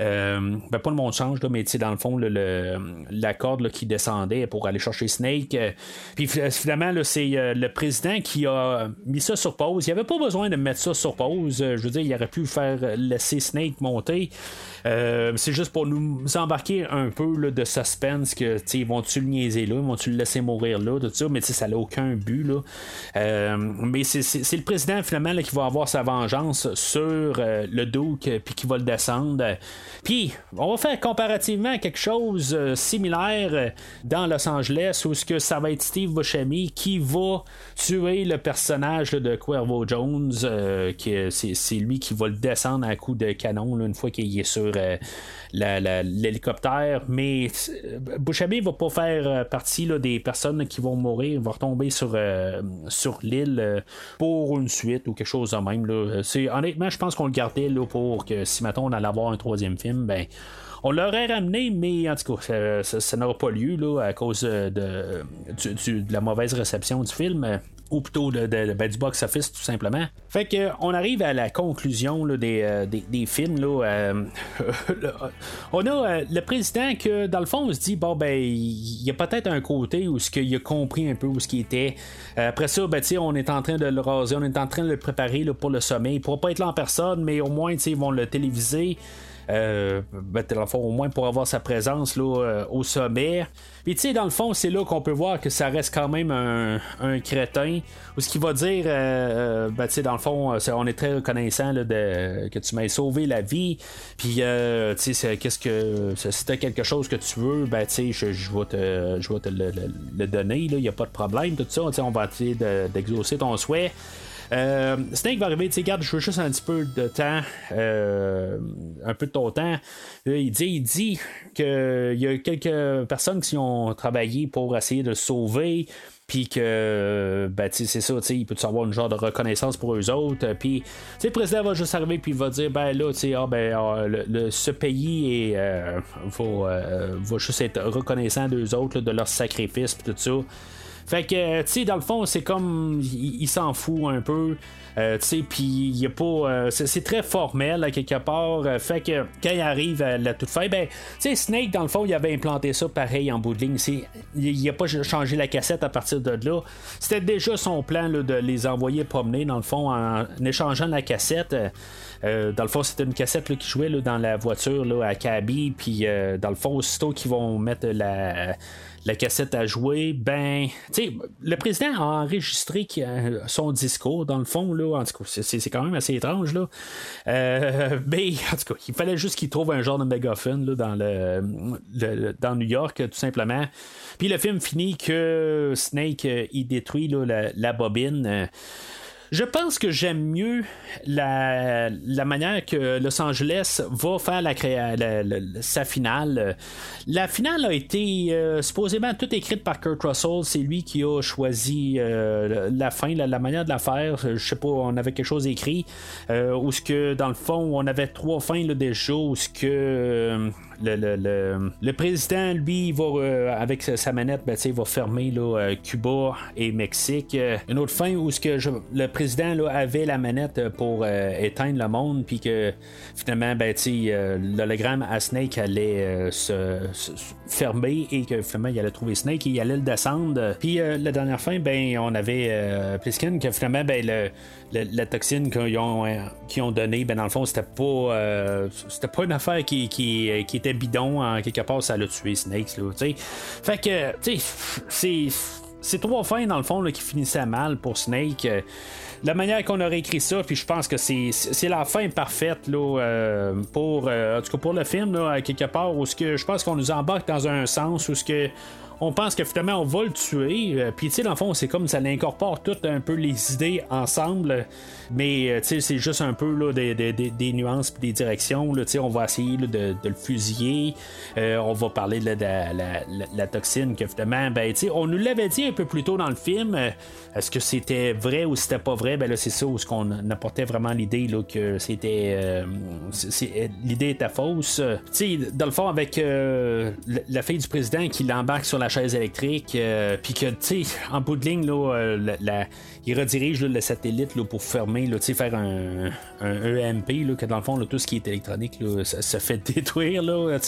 Euh, ben pas le monde change, là, mais dans le fond, le, la corde là, qui descendait pour aller chercher Snake. euh, puis fi- finalement, c'est euh, le président qui a mis ça sur pause. Il n'y avait pas besoin de mettre ça sur pause. Je veux dire, il aurait pu faire laisser Snake monter. Euh, c'est juste pour nous embarquer un peu là, de suspense que ils vont-tu le niaiser là, vont-tu le laisser mourir là, tout ça, mais ça n'a aucun but. Là. Euh, mais c'est, le président finalement là, qui va avoir sa vengeance sur euh, le Duke puis qui va le descendre. Puis on va faire comparativement quelque chose similaire dans Los Angeles où ce que ça va être Steve Buscemi qui va tuer le personnage de Cuervo Jones, que c'est, lui qui va le descendre à coup de canon une fois qu'il est sur l'hélicoptère. Mais euh, Buscemi va pas faire euh, partie là, des personnes qui vont mourir, va retomber sur, euh, sur l'île euh, pour une suite ou quelque chose de même. Là. Honnêtement, je pense qu'on le gardait là, pour que si maintenant on allait avoir un troisième film, ben. On l'aurait ramené, mais en tout cas, ça, ça- n'aura pas lieu là, à cause euh, de la mauvaise réception du film. Euh, Ou plutôt ben, du box-office, tout simplement. Fait que on arrive à la conclusion euh, des, des films. Là, euh, on a euh, le président que, dans le fond, on se dit, bon, ben, il y a peut-être un côté où ce qu'il a compris un peu où ce qui était. Euh, après ça, ben, on est en train de le raser, on est en train de le préparer pour le sommet. Il pourra pas être là en personne, mais au moins, ils vont le téléviser. Euh, ben, dans au moins pour avoir sa présence là, euh, au sommet. Puis tu sais, dans le fond, c'est là qu'on peut voir que ça reste quand même un, crétin. Ou ce qu'il va dire, euh, euh, ben, tu sais, dans le fond, on est très reconnaissant là, de, que tu m'aies sauvé la vie. Puis, euh, tu sais, qu'est-ce que. Si t'as quelque chose que tu veux, ben, tu sais, je, vais te, je vais te le, le- donner. Il n'y a pas de problème, tout ça. On va essayer de- d'exaucer ton souhait. Euh, Snake va arriver, tu sais, garde, je veux juste un petit peu de temps, euh, un peu de ton temps. il dit, il dit qu'il y a quelques personnes qui ont travaillé pour essayer de le sauver puis que ben, c'est ça, il peut avoir une genre de reconnaissance pour eux autres. Puis le président va juste arriver puis il va dire ben là, ah, ben, ah, le, ce pays euh, va, juste être reconnaissant d'eux autres, de leur sacrifice puis tout ça. Fait que, tu sais, dans le fond, c'est comme. Il, s'en fout un peu. Euh, tu sais, puis il a pas. Euh, c'est très formel, à quelque part. Euh, fait que quand il arrive à la toute fin, ben, tu sais, Snake, dans le fond, il avait implanté ça pareil en bout de ligne. Il a pas changé la cassette à partir de là. C'était déjà son plan de les envoyer promener, dans le fond, en, échangeant la cassette. dans le fond, c'était une cassette qui jouait dans la voiture là, à Cabby. Puis, dans le fond, aussitôt qu'ils vont mettre la la cassette à jouer, ben, tu sais, le président a enregistré son discours, dans le fond, là, en tout cas, c'est quand même assez étrange, là. Euh, mais, en tout cas, il fallait juste qu'il trouve un genre de mégaphone, là, dans, le, dans New York, tout simplement. Puis le film finit que Snake, euh, il détruit la, la, bobine. Euh, je pense que j'aime mieux la, manière que Los Angeles va faire la, sa finale. La finale a été euh, supposément toute écrite par Kurt Russell. C'est lui qui a choisi euh, la fin, la, manière de la faire. Je sais pas, on avait quelque chose écrit. Euh, où ce que dans le fond, on avait trois fins là, déjà. Où ce que le, président, lui, va, euh, avec sa manette, ben, va fermer euh, Cuba et Mexique. Euh, une autre fin où que le président là, avait la manette pour éteindre le monde, puis que finalement, ben, l'hologramme à Snake allait se, fermer et que finalement, il allait trouver Snake et il allait le descendre. Puis la dernière fin, ben, on avait Pliskin que finalement, ben, le la, toxine qu'ils ont, euh, ont donné, ben dans le fond, c'était pas euh, c'était pas une affaire qui, qui, était bidon. En quelque part, ça l'a tué Snakes. Là, fait que, c'est trois fins dans le fond là, qui finissaient mal pour Snake. la manière qu'on aurait écrit ça, puis je pense que c'est, la fin parfaite là, euh, pour, en tout cas pour le film, là, quelque part, où ce que je pense qu'on nous embarque dans un sens où ce que on pense que finalement on va le tuer. Euh, puis tu sais, dans le fond, c'est comme ça l'incorpore tout un peu les idées ensemble. Mais euh, c'est juste un peu là, des, des, des, nuances des directions. Là, on va essayer de, de, le fusiller. Euh, on va parler de la, la, toxine que ben, on nous l'avait dit un peu plus tôt dans le film. Est-ce que c'était vrai ou c'était pas vrai? Ben là, c'est ça où qu'on apportait vraiment l'idée là, que c'était. l'idée était fausse. Dans le fond, avec la fille du président qui l'embarque sur la chaise électrique, euh, puis que, tu en bout de ligne, là, euh, il redirige le satellite là, pour fermer, là, faire un, EMP, là, que dans le fond, tout ce qui est électronique là, ça se fait détruire. Là,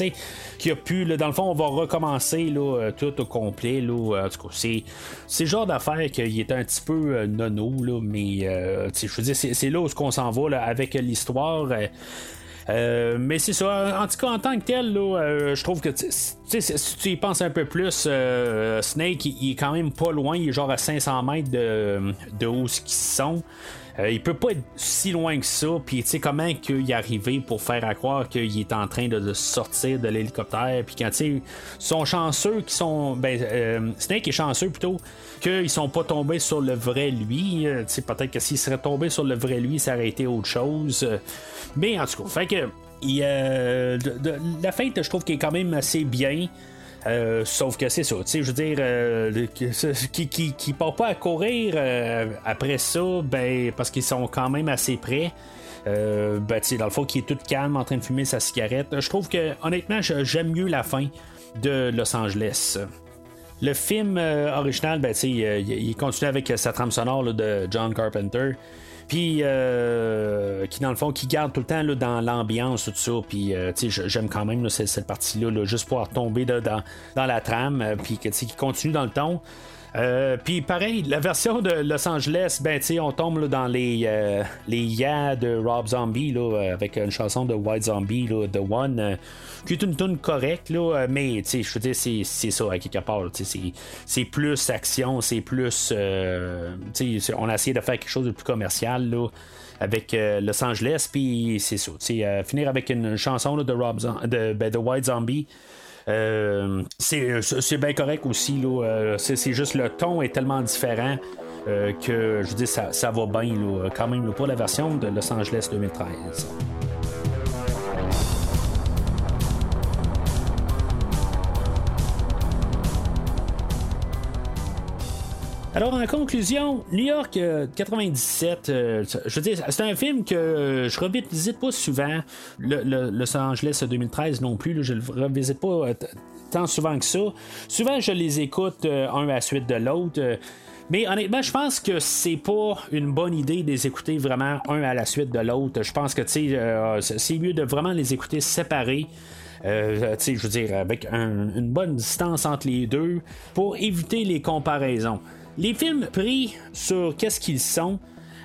qui a pu, dans le fond, on va recommencer là, euh, tout au complet. Là, en tout cas, c'est, le genre d'affaire qui est un petit peu nono, là, mais je veux dire, c'est, là où on s'en va avec l'histoire. Euh, mais c'est ça. En tout cas, en tant que tel, euh, je trouve que si tu y penses un peu plus, euh, Snake, il, est quand même pas loin. Il est genre à 500 mètres de, de où qu'ils sont. Euh, il peut pas être si loin que ça. Puis, tu sais, comment qu'il est arrivé pour faire à croire qu'il est en train de, sortir de l'hélicoptère? Puis, quand, tu sais, sont chanceux qui sont. Ben, euh, Snake est chanceux plutôt qu'ils sont pas tombés sur le vrai lui. Euh, tu sais, peut-être que s'il serait tombé sur le vrai lui, ça aurait été autre chose. Mais, en tout cas, fait que. la fête, je trouve qu'elle est quand même assez bien. Euh, sauf que c'est ça, tu sais, je veux dire, euh, qui, qui, part pas à courir euh, après ça, ben, parce qu'ils sont quand même assez près. ben, tu dans le fond, qui est tout calme en train de fumer sa cigarette. Je trouve que, honnêtement, j'aime mieux la fin de Los Angeles. Le film original, ben, tu sais, il continue avec sa trame sonore de John Carpenter. Puis, euh, qui dans le fond, qui garde tout le temps là, dans l'ambiance, tout ça. Puis, euh, j'aime quand même cette, cette partie-là, juste pour tomber dans, dans la trame, euh, puis qui continue dans le ton. Euh, puis pareil, la version de Los Angeles, ben tu on tombe dans les euh, les de Rob Zombie là, avec une chanson de White Zombie, là, The One, qui est une tune correcte là, mais tu je veux dire c'est, c'est ça à quelque part, c'est, plus action, c'est plus, on a essayé de faire quelque chose de plus commercial là avec Los Angeles, puis c'est ça. finir avec une chanson de, Rob de, ben, de White Zombie, euh, c'est bien correct aussi. Euh, c'est, juste le ton est tellement différent euh, que je dis ça, ça va bien quand même pour la version de Los Angeles 2013. Alors, en conclusion, New York 97, euh, je veux dire, c'est un film que je revisite pas souvent. Le, Los Angeles 2013 non plus, je le revisite pas tant souvent que ça. Souvent, je les écoute un à la suite de l'autre. Mais honnêtement, je pense que c'est pas une bonne idée de les écouter vraiment un à la suite de l'autre. Je pense que euh, c'est mieux de vraiment les écouter séparés. Euh, je veux dire, avec une bonne distance entre les deux pour éviter les comparaisons. Les films pris sur qu'est-ce qu'ils sont,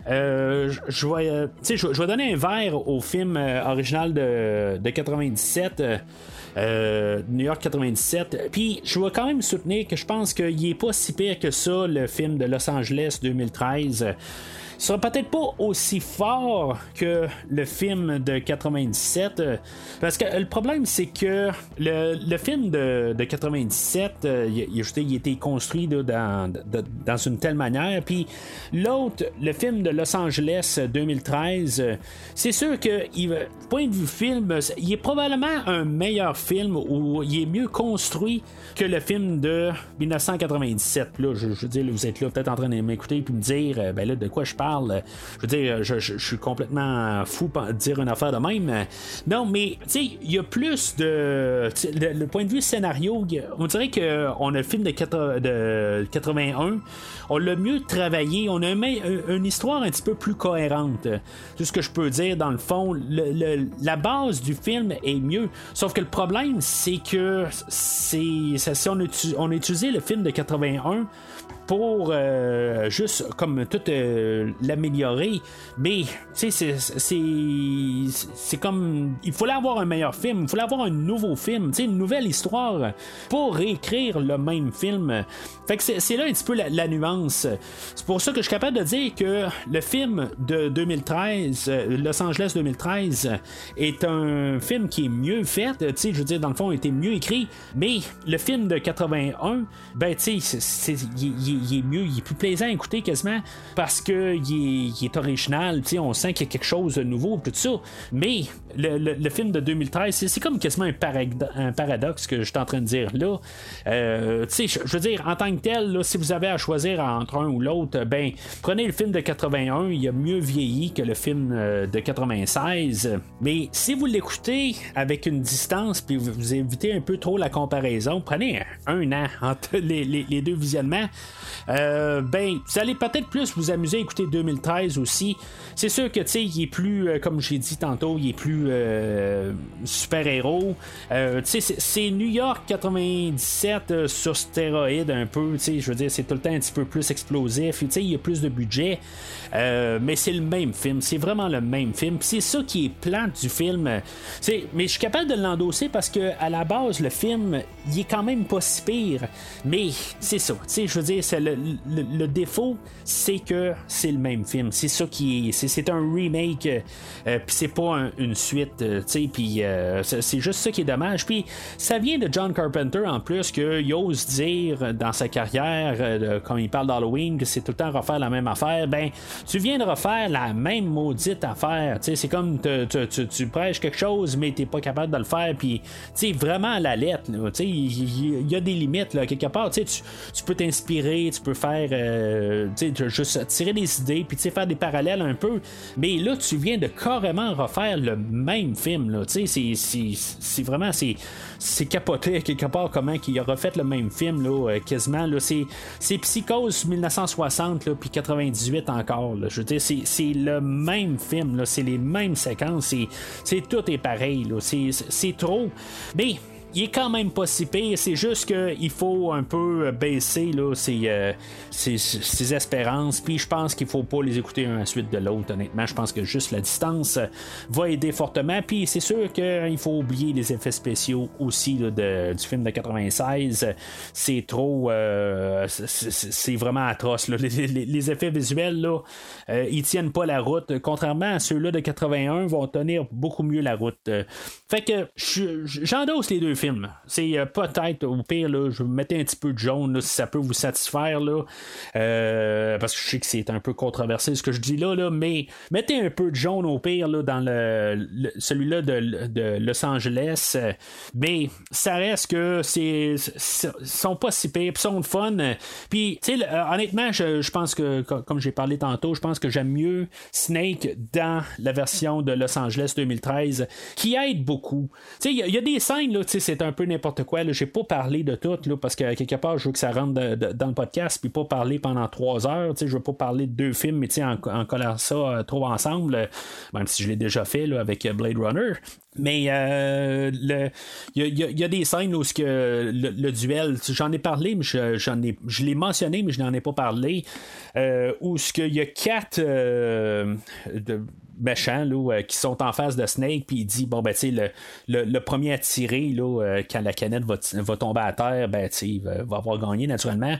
euh, je, vais, je, vais donner un verre au film original de, de 97. Euh, New York 97. Puis je vais quand même soutenir que je pense qu'il est pas si pire que ça, le film de Los Angeles 2013 sera peut-être pas aussi fort que le film de 97. Euh, parce que le problème, c'est que le, film de, 97, euh, il, a été construit dans, dans une telle manière. Puis l'autre, le film de Los Angeles 2013, euh, c'est sûr que, il, point de vue film, il est probablement un meilleur film ou il est mieux construit que le film de 1997. Là, je, veux dire, vous êtes là peut-être en train de m'écouter et me dire, ben là, de quoi je parle? Je veux dire, je, suis complètement fou de dire une affaire de même. Non, mais tu sais, il y a plus de. Le, point de vue scénario, on dirait qu'on a le film de, 81, on l'a mieux travaillé, on a une histoire un petit peu plus cohérente. Tout ce que je peux dire, dans le fond, la base du film est mieux. Sauf que le problème, c'est que c'est, si on on a utilisé le film de 81 pour euh, juste comme tout euh, l'améliorer. Mais tu sais, c'est comme il fallait avoir un meilleur film, il fallait avoir un nouveau film, une nouvelle histoire pour réécrire le même film. Fait que c'est là un petit peu la, nuance. C'est pour ça que je suis capable de dire que le film de 2013, euh, Los Angeles 2013, est un film qui est mieux fait. Tu sais, je veux dire, dans le fond, il était mieux écrit. Mais le film de 81, ben, tu sais, il, il est mieux, il est plus plaisant à écouter quasiment parce que il est, original, on sent qu'il y a quelque chose de nouveau, tout ça. Mais le, film de 2013, c'est comme quasiment un, paradoxe que je suis en train de dire là. Euh, je veux dire, en tant que tel, si vous avez à choisir entre un ou l'autre, ben prenez le film de 81, il a mieux vieilli que le film euh, de 96. Mais si vous l'écoutez avec une distance, puis vous évitez un peu trop la comparaison, prenez un an entre les deux visionnements. Euh, ben, vous allez peut-être plus vous amuser à écouter 2013 aussi. C'est sûr que, tu sais, il est plus, euh, comme j'ai dit tantôt, il est plus euh, super-héros. tu sais, c'est New York 97 sur stéroïde un peu, tu sais, je veux dire, c'est tout le temps un petit peu plus explosif. Tu sais, il y a plus de budget. mais c'est le même film, c'est vraiment le même film. C'est ça qui est plan du film. mais je suis capable de l'endosser parce que à la base, le film, il est quand même pas si pire. Mais c'est ça, tu sais, je veux dire, le, défaut, c'est que c'est le même film. C'est ça qui est. C'est, un remake, euh, puis c'est pas une suite, euh, tu puis euh, c'est, juste ça qui est dommage. Puis ça vient de John Carpenter en plus, qu'il ose dire dans sa carrière, quand il parle d'Halloween, que c'est tout le temps refaire la même affaire. Ben, tu viens de refaire la même maudite affaire. Tu c'est comme tu, prêches quelque chose, mais t'es pas capable de le faire, puis tu vraiment à la lettre, tu il y, a des limites, là, quelque part. Tu tu peux t'inspirer, tu peux faire, euh, tu sais, juste tirer des idées, puis tu faire des parallèles un peu. Mais là, tu viens de carrément refaire le même film, là. Tu sais, c'est vraiment, c'est c'est capoté quelque part comment il a refait le même film là, euh, quasiment là, c'est, c'est Psychose 1960 là, puis 98 encore je veux dire c'est, c'est le même film là, c'est les mêmes séquences c'est, c'est tout est pareil là. C'est, c'est trop mais il est quand même pas si pire. C'est juste qu'il faut un peu baisser là, ses, euh, espérances. Puis je pense qu'il faut pas les écouter un à suite de l'autre. Honnêtement, je pense que juste la distance va aider fortement. Puis c'est sûr qu'il faut oublier les effets spéciaux aussi de, du film de 96. C'est trop. Euh, c'est vraiment atroce. Les, effets visuels, là, euh, ils tiennent pas la route. Contrairement à ceux-là de 81, vont tenir beaucoup mieux la route. fait que j'endosse les deux film. C'est euh, peut-être, au pire, là, je vais mettre un petit peu de jaune si ça peut vous satisfaire. Là, euh, parce que je sais que c'est un peu controversé ce que je dis là, là mais mettez un peu de jaune au pire là, dans le, celui-là de, de, Los Angeles. Mais ça reste que c'est sont pas si pires, sont fun. Puis, tu sais, honnêtement, je, je, pense que, comme j'ai parlé tantôt, je pense que j'aime mieux Snake dans la version de Los Angeles 2013, qui aide beaucoup. Tu sais, il y, a des scènes, là, c'est un peu n'importe quoi. J'ai pas parlé de tout, là, parce que quelque part, je veux que ça rentre dans le podcast, puis pas parler pendant trois heures. Je veux pas parler de deux films, mais en, en collant ça euh, trop ensemble, même si je l'ai déjà fait là, avec Blade Runner. Mais euh, il y, a des scènes où que le, duel, j'en ai parlé, mais je, j'en ai, je l'ai mentionné, mais je n'en ai pas parlé. Euh, où qu'il y a quatre euh, de, méchants là, euh, qui sont en face de Snake, puis il dit bon, ben, tu sais, le, le, premier à tirer, là, euh, quand la canette va, va tomber à terre, ben, il va, avoir gagné naturellement.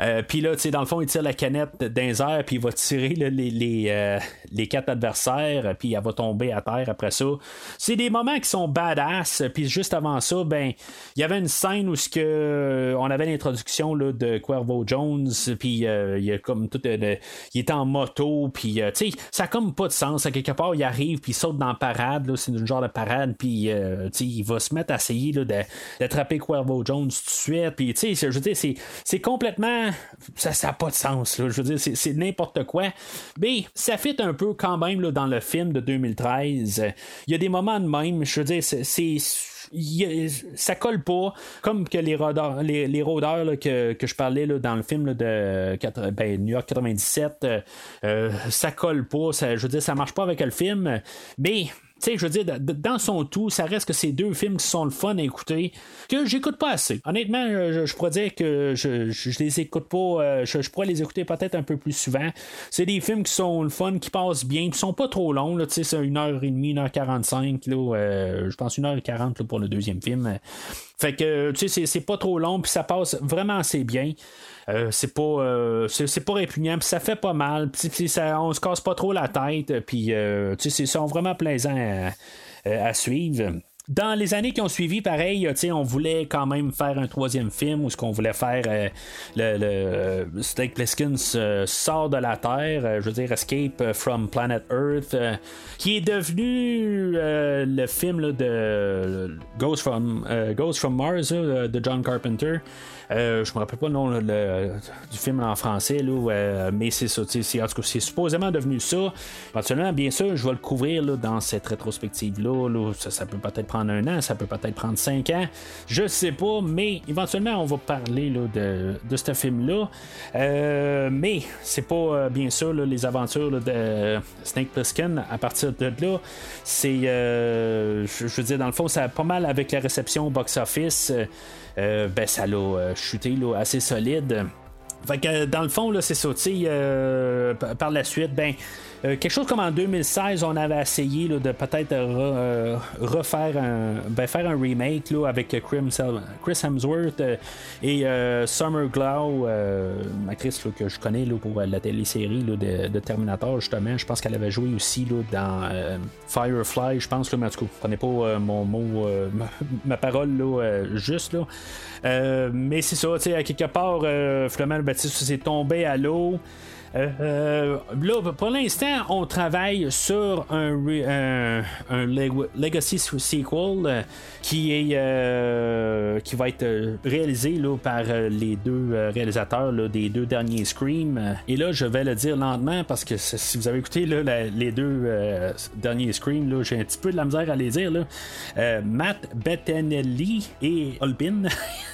Euh, puis là, tu sais, dans le fond, il tire la canette les airs, puis il va tirer les, les, les, quatre adversaires, puis elle va tomber à terre après ça. C'est des moments qui sont badass, puis juste avant ça, ben, il y avait une scène où on avait l'introduction de Cuervo Jones, puis il y a comme tout. il était en moto, puis tu sais, ça a comme pas de sens quelque part, il arrive, puis il saute dans la parade, c'est une genre de parade, puis euh, il va se mettre à essayer d'attraper Cuervo Jones tout de suite, puis je c'est complètement. Ça n'a pas de sens, je veux dire, c'est n'importe quoi. Mais ça fit un peu quand même là, dans le film de 2013. Il y a des moments de même, je veux dire, c'est ça colle pas. Comme que les rôdeurs, les, rôdeurs que, je parlais là, dans le film de ben, New York 97, euh, euh, ça colle pas. Ça, je veux dire, ça marche pas avec le film. Mais sais, je veux dire, dans son tout, ça reste que ces deux films qui sont le fun à écouter, que j'écoute pas assez. Honnêtement, je, pourrais dire que je, je, les écoute pas, euh, je, pourrais les écouter peut-être un peu plus souvent. C'est des films qui sont le fun, qui passent bien, qui sont pas trop longs, tu sais, c'est une heure et demie, une heure quarante-cinq, euh, je pense une heure et quarante pour le deuxième film. Fait que, tu sais, c'est pas trop long, puis ça passe vraiment assez bien. Euh, c'est pas euh, c'est pas répugnant puis ça fait pas mal puis ça on se casse pas trop la tête puis euh, c'est vraiment plaisant à suivre dans les années qui ont suivi, pareil, on voulait quand même faire un troisième film où ce qu'on voulait faire euh, le, le Snake Plissken sort de la Terre, euh, je veux dire Escape from Planet Earth, euh, qui est devenu le film de Ghost from, Ghost from Mars de John Carpenter. Je me rappelle pas le nom du film en français, là, mais c'est ça. En tout cas, c'est supposément devenu ça. Éventuellement, bien sûr, je vais le couvrir dans cette rétrospective-là. ça, peut peut-être prendre un an, ça peut peut-être prendre cinq ans, je sais pas, mais éventuellement on va parler là, de, de ce film-là. Euh, mais c'est pas euh, bien sûr les aventures de Snake Plissken à partir de là. C'est, euh, je, veux dire, dans le fond, ça a pas mal avec la réception au box-office. Ben ça l'a chuté là, assez solide. Fait que dans le fond, là, c'est ça. par la suite, ben euh, quelque chose comme en 2016, on avait essayé de peut-être euh, refaire un, ben, faire un remake là, avec Chris Hemsworth euh, et Summer Glau, actrice que je connais pour la télésérie de, de, Terminator, justement. Je pense qu'elle avait joué aussi dans Firefly, je pense, là, mais en tout cas, prenez pas mon mot, ma, parole juste. Là. mais c'est ça, à quelque part, finalement, le s'est tombé à l'eau. Euh, euh, là, pour l'instant, on travaille sur un, un, Legacy sequel euh, qui est qui va être réalisé là, par les deux réalisateurs des deux derniers Scream. Et là, je vais le dire lentement parce que si vous avez écouté là, les deux derniers Scream, j'ai un petit peu de la misère à les dire. Matt Bettinelli et Olpin.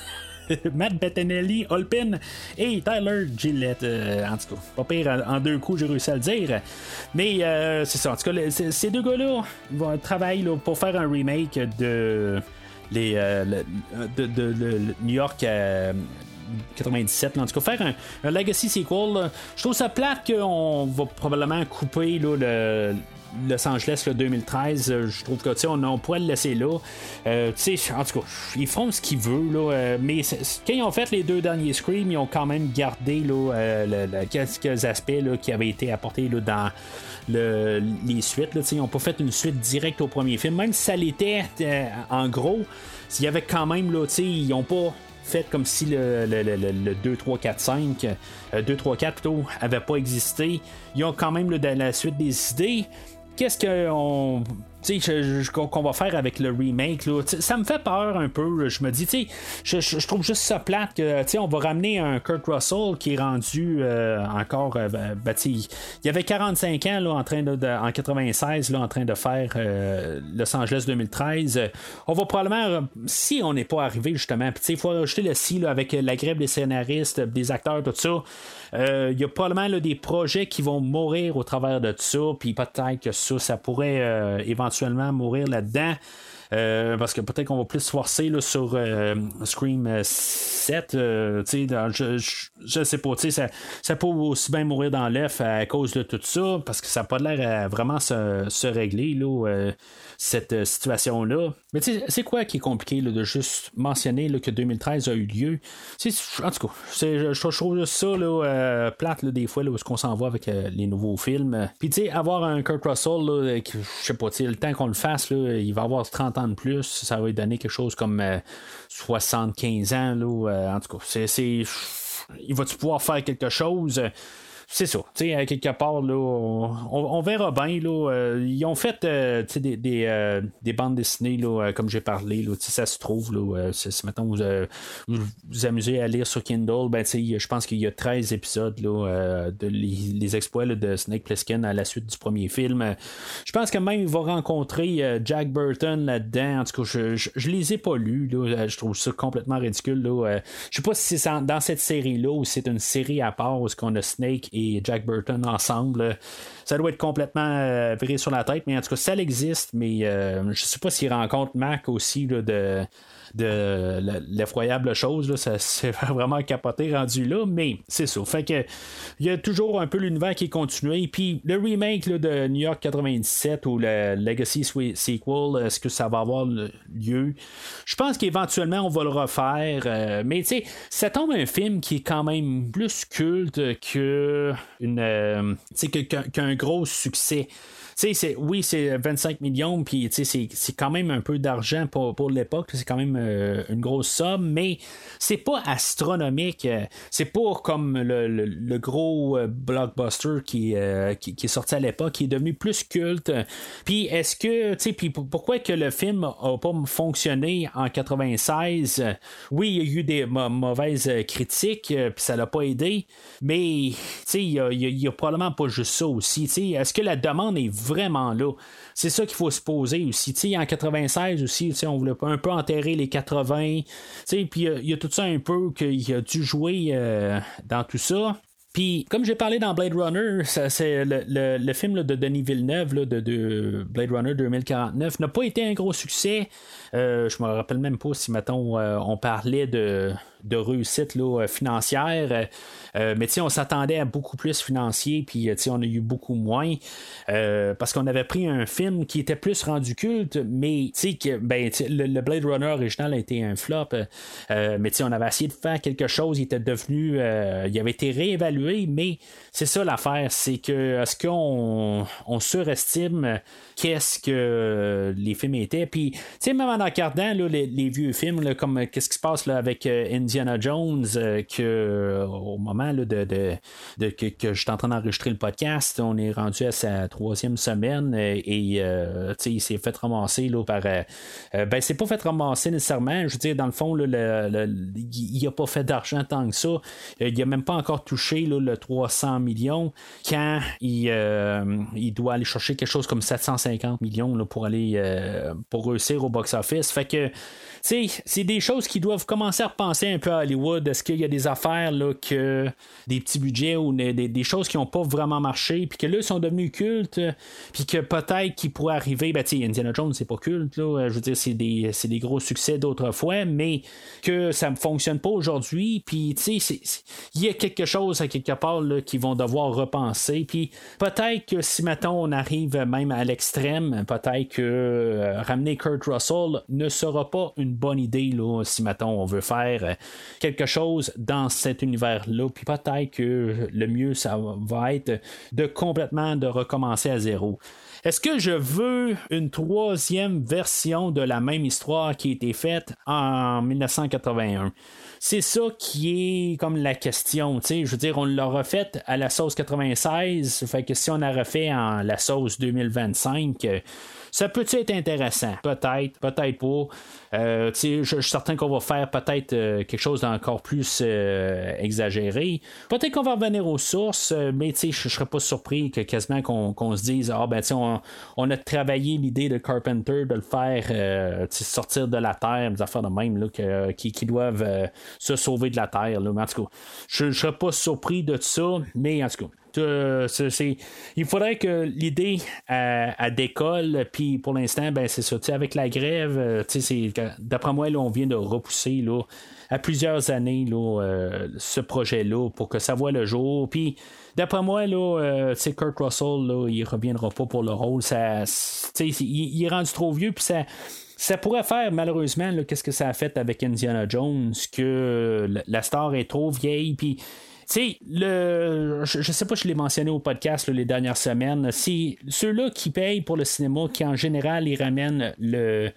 Matt Bettinelli, Olpin et Tyler Gillette. Euh, en tout cas, pas pire, en, deux coups, j'ai réussi à le dire. Mais euh, c'est ça. En tout cas, ces deux gars-là vont travailler pour faire un remake de. Les, euh, de, New York 97. En tout cas, faire un, Legacy sequel, je trouve ça plate qu'on va probablement couper le, Los Angeles le 2013, je trouve que on, on pourrait le laisser là. en tout cas, ils font ce qu'ils veulent, là, mais quand ils ont fait les deux derniers Scream, ils ont quand même gardé là, quelques aspects qui avaient été apportés là, dans les suites. Là, ils n'ont pas fait une suite directe au premier film, même si ça l'était en gros. Il y avait quand même, là, ils n'ont pas fait comme si le, 2, 3, 4, 5, 2, 3, 4 plutôt, avait pas existé. Ils ont quand même la suite des idées. Qu'est-ce qu'on qu'on va faire avec le remake. Là? Ça me fait peur un peu. Je me dis, je, je, trouve juste ça plate que on va ramener un Kurt Russell qui est rendu euh, encore. Euh, ben, il y avait 45 ans là, en train de, en 96 là, en train de faire euh, Los Angeles 2013. On va probablement, si on n'est pas arrivé justement, il faut rajouter le si avec la grève des scénaristes, des acteurs, tout ça. Il y a probablement des projets qui vont mourir au travers de ça, puis peut-être que ça, ça pourrait éventuellement mourir là-dedans. Euh, parce que peut-être qu'on va plus se forcer là, sur euh, Scream 7. Euh, je, je, sais pas, ça, ça peut aussi bien mourir dans l'œuf à cause de tout ça, parce que ça n'a pas l'air à vraiment se, se régler. Là, cette situation-là. Mais c'est quoi qui est compliqué de juste mentionner que 2013 a eu lieu? en tout cas, je, je, trouve ça là, plate des fois où est-ce qu'on s'en va avec les nouveaux films. Puis tu sais, avoir un Kurt Russell, là, je sais pas, le temps qu'on le fasse, là, il va avoir 30 de plus, ça va lui donner quelque chose comme 75 ans. Là, en tout cas, c'est, il va-tu pouvoir faire quelque chose? C'est ça. Tu sais, quelque part, là, on, verra bien. Là, euh, ils ont fait euh, euh, des, bandes dessinées, comme j'ai parlé. Là, ça se trouve. Là, si maintenant vous, vous, amusez à lire sur Kindle, ben, je pense qu'il y a 13 épisodes là, de les, exploits de Snake Plissken à la suite du premier film. Je pense que même il va rencontrer Jack Burton là-dedans. En tout cas, je, je, les ai pas lus. Là, je trouve ça complètement ridicule. Là. je sais pas si c'est dans cette série-là ou c'est une série à part où qu'on a Snake Jack Burton ensemble. Ça doit être complètement euh, viré sur la tête, mais en tout cas, ça existe, mais euh, je sais pas s'il rencontre Mac aussi de de l'effroyable chose. Là, ça c'est vraiment capoté rendu là, mais c'est ça. Fait que il y a toujours un peu l'univers qui est continué. Puis le remake de New York 97 ou le Legacy Sequel, est-ce que ça va avoir lieu? Je pense qu'éventuellement on va le refaire. Euh, mais tu sais, ça tombe un film qui est quand même plus culte que une euh, qu'un gros succès c'est, oui, c'est 25 millions, puis c'est, quand même un peu d'argent pour, pour l'époque. C'est quand même euh, une grosse somme, mais c'est pas astronomique. Euh, c'est pas comme le, gros euh, blockbuster qui, qui, est sorti à l'époque, qui est devenu plus culte. Puis est-ce que, tu sais, puis pourquoi que le film a pas fonctionné en 96? Oui, il y a eu des mauvaises critiques, puis ça l'a pas aidé, mais tu sais, il y a, probablement pas juste ça aussi. Est-ce que la demande est vraiment là. C'est ça qu'il faut se poser aussi. en 96 aussi, on voulait un peu enterrer les 80. Puis il y, a tout ça un peu qu'il a dû jouer euh, dans tout ça. Puis, comme j'ai parlé dans Blade Runner, c'est le, film de Denis Villeneuve de, Blade Runner 2049 n'a pas été un gros succès. Euh, je me rappelle même pas si, mettons, euh, on parlait de, de réussite là, financière. Euh, mais on s'attendait à beaucoup plus financier, puis on a eu beaucoup moins. parce qu'on avait pris un film qui était plus rendu culte, mais que, ben, le, Blade Runner original a été un flop. mais on avait essayé de faire quelque chose, il était devenu. il avait été réévalué, mais c'est ça l'affaire, c'est que est-ce qu'on on surestime qu'est-ce que les films étaient? Puis, même en regardant les, vieux films, comme qu'est-ce qui se passe là, avec euh, Indiana Jones, euh, que au moment de, de, que, je suis en train d'enregistrer le podcast, on est rendu à sa troisième semaine et, euh, sais, il s'est fait ramasser là, par. ben, c'est pas fait ramasser nécessairement. Je veux dire, dans le fond, le, il a pas fait d'argent tant que ça. Il a même pas encore touché le 300 millions quand il, il doit aller chercher quelque chose comme 750 50 millions là, pour aller euh, pour réussir au box-office. Fait que c'est des choses qui doivent commencer à repenser un peu à Hollywood, est-ce qu'il y a des affaires là, que des petits budgets ou des, choses qui n'ont pas vraiment marché, puis que là, ils sont devenus cultes, puis que peut-être qu'ils pourraient arriver, ben, Indiana Jones, c'est pas culte, là, je veux dire, c'est des, des gros succès d'autrefois, mais que ça ne fonctionne pas aujourd'hui, puis il y a quelque chose à quelque part là, qu'ils vont devoir repenser, puis peut-être que si maintenant on arrive même à l'extrême, peut-être que euh, ramener Kurt Russell ne sera pas une bonne idée là, si maintenant on veut faire euh, quelque chose dans cet univers-là, puis peut-être que le mieux ça va être de complètement de recommencer à zéro. Est-ce que je veux une troisième version de la même histoire qui a été faite en 1981? C'est ça qui est comme la question. Je veux dire, on l'a refait à la sauce 96. Fait que si on a refait en la sauce 2025, ça peut être intéressant? Peut-être, peut-être pas. Euh, je, suis certain qu'on va faire peut-être euh, quelque chose d'encore plus euh, exagéré. Peut-être qu'on va revenir aux sources, mais je ne serais pas surpris que quasiment qu'on, se dise Ah ben on, on a travaillé l'idée de Carpenter de le faire sortir de la terre, des affaires de même là, qui, doivent se sauver de la terre. Là. en tout cas, je ne serais pas surpris de ça, mais en tout cas. il faudrait que l'idée à, décolle, puis pour l'instant, ben, c'est ça. Avec la grève, c'est d'après moi, on vient de repousser là, à plusieurs années euh, ce projet-là pour que ça voit le jour. Puis d'après moi, là, euh, Kurt Russell, là, il reviendra pas pour le rôle. Ça, il, il, est rendu trop vieux, puis ça. Pourrait faire, malheureusement, qu'est-ce que ça a fait avec Indiana Jones, que la star est trop vieille, puis sais, le, je, sais pas, je l'ai mentionné au podcast les dernières semaines, c'est ceux-là qui payent pour le cinéma qui, en général, ils ramènent le,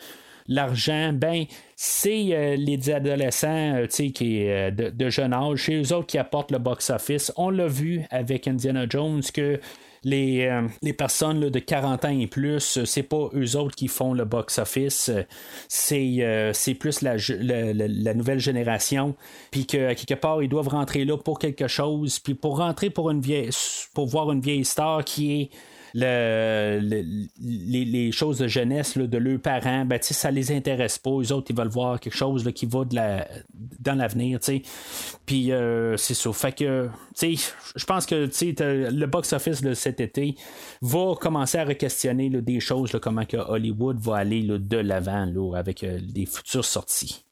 l'argent, ben, c'est euh, les adolescents euh, qui euh, de, jeune âge, c'est eux autres qui apportent le box-office. On l'a vu avec Indiana Jones que les, les personnes de 40 ans et plus, c'est pas eux autres qui font le box-office, c'est, c'est plus la, la, nouvelle génération, puis que quelque part, ils doivent rentrer là pour quelque chose, puis pour rentrer pour une vieille, pour voir une vieille star qui est le, les, choses de jeunesse de leurs parents, ben, ça les intéresse pas. Eux autres, ils veulent voir quelque chose qui va de la, dans l'avenir. Puis euh, c'est ça. Fait que je pense que le box-office de cet été va commencer à re-questionner des choses, comment que Hollywood va aller de l'avant avec euh, les futures sorties.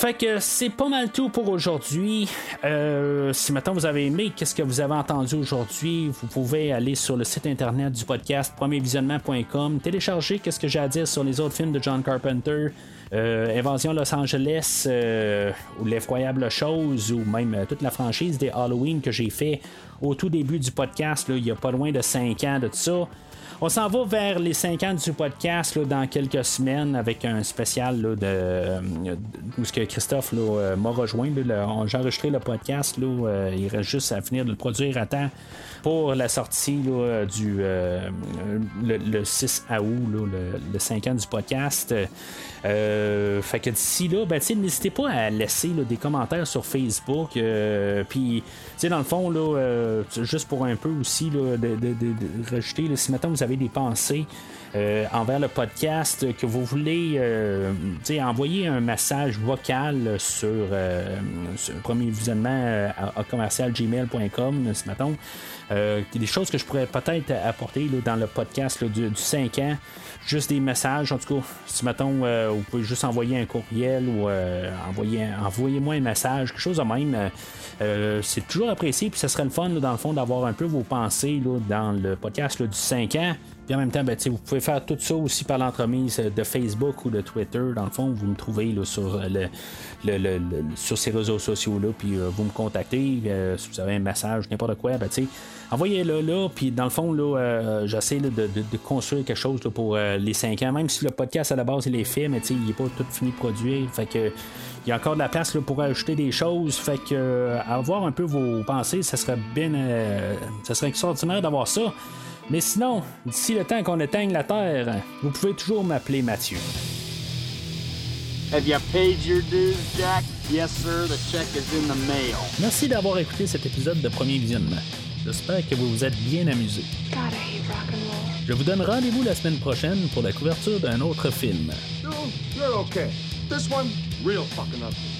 Fait que c'est pas mal tout pour aujourd'hui. Euh, si maintenant vous avez aimé, qu'est-ce que vous avez entendu aujourd'hui, vous pouvez aller sur le site internet du podcast premiervisionnement.com, télécharger qu'est-ce que j'ai à dire sur les autres films de John Carpenter, euh, Invasion Los Angeles, euh, ou l'effroyable chose, ou même toute la franchise des Halloween que j'ai fait au tout début du podcast, il y a pas loin de 5 ans de tout ça. On s'en va vers les 5 ans du podcast dans quelques semaines avec un spécial là, de, euh, où ce que Christophe euh, m'a rejoint. J'ai enregistré le podcast. Là, euh, il reste juste à finir de le produire à temps pour la sortie du le, 6 août, le, 5 ans du podcast. fait que d'ici là, ben, n'hésitez pas à laisser des commentaires sur Facebook. Puis, dans le fond, là, juste pour un peu aussi de, de, de, rajouter, si maintenant vous avez des pensées euh, envers le podcast, que vous voulez euh, envoyer un message vocal sur, euh, le premier visionnement à, commercialgmail.com ce matin, des choses que je pourrais peut-être apporter dans le podcast du, 5 ans juste des messages. En tout cas, si mettons, vous pouvez juste envoyer un courriel ou envoyer, envoyez-moi un message, quelque chose de même. c'est toujours apprécié, puis ce serait le fun, dans le fond, d'avoir un peu vos pensées dans le podcast du 5 ans en même temps, ben, vous pouvez faire tout ça aussi par l'entremise de Facebook ou de Twitter. Dans le fond, vous me trouvez là, sur, le, sur ces réseaux sociaux-là, puis euh, vous me contactez. Euh, si vous avez un message, n'importe quoi, ben, envoyez-le là. Puis dans le fond, là, euh, j'essaie de, construire quelque chose pour les 5 ans. Même si le podcast à la base il est fait, mais il n'est pas tout fini de produire. Fait que il y a encore de la place pour ajouter des choses. Fait que avoir un peu vos pensées, ça serait bien. ça serait extraordinaire d'avoir ça. Mais sinon, d'ici le temps qu'on éteigne la Terre, vous pouvez toujours m'appeler Mathieu. Have you paid your dues, Jack? Yes, sir. The check is in the mail. Merci d'avoir écouté cet épisode de Premier Visionnement. J'espère que vous vous êtes bien amusé. Je vous donne rendez-vous la semaine prochaine pour la couverture d'un autre film. Dude, you're okay. This one, real fucking ugly.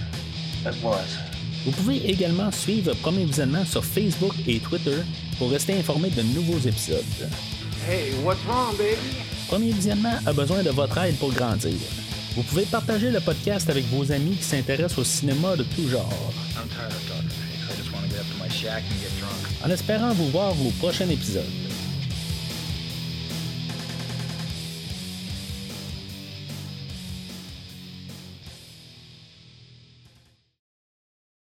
Vous pouvez également suivre Premier Visionnement sur Facebook et Twitter pour rester informé de nouveaux épisodes. Hey, what's wrong, baby? Premier Visionnement a besoin de votre aide pour grandir. Vous pouvez partager le podcast avec vos amis qui s'intéressent au cinéma de tout genre. En espérant vous voir au prochain épisode.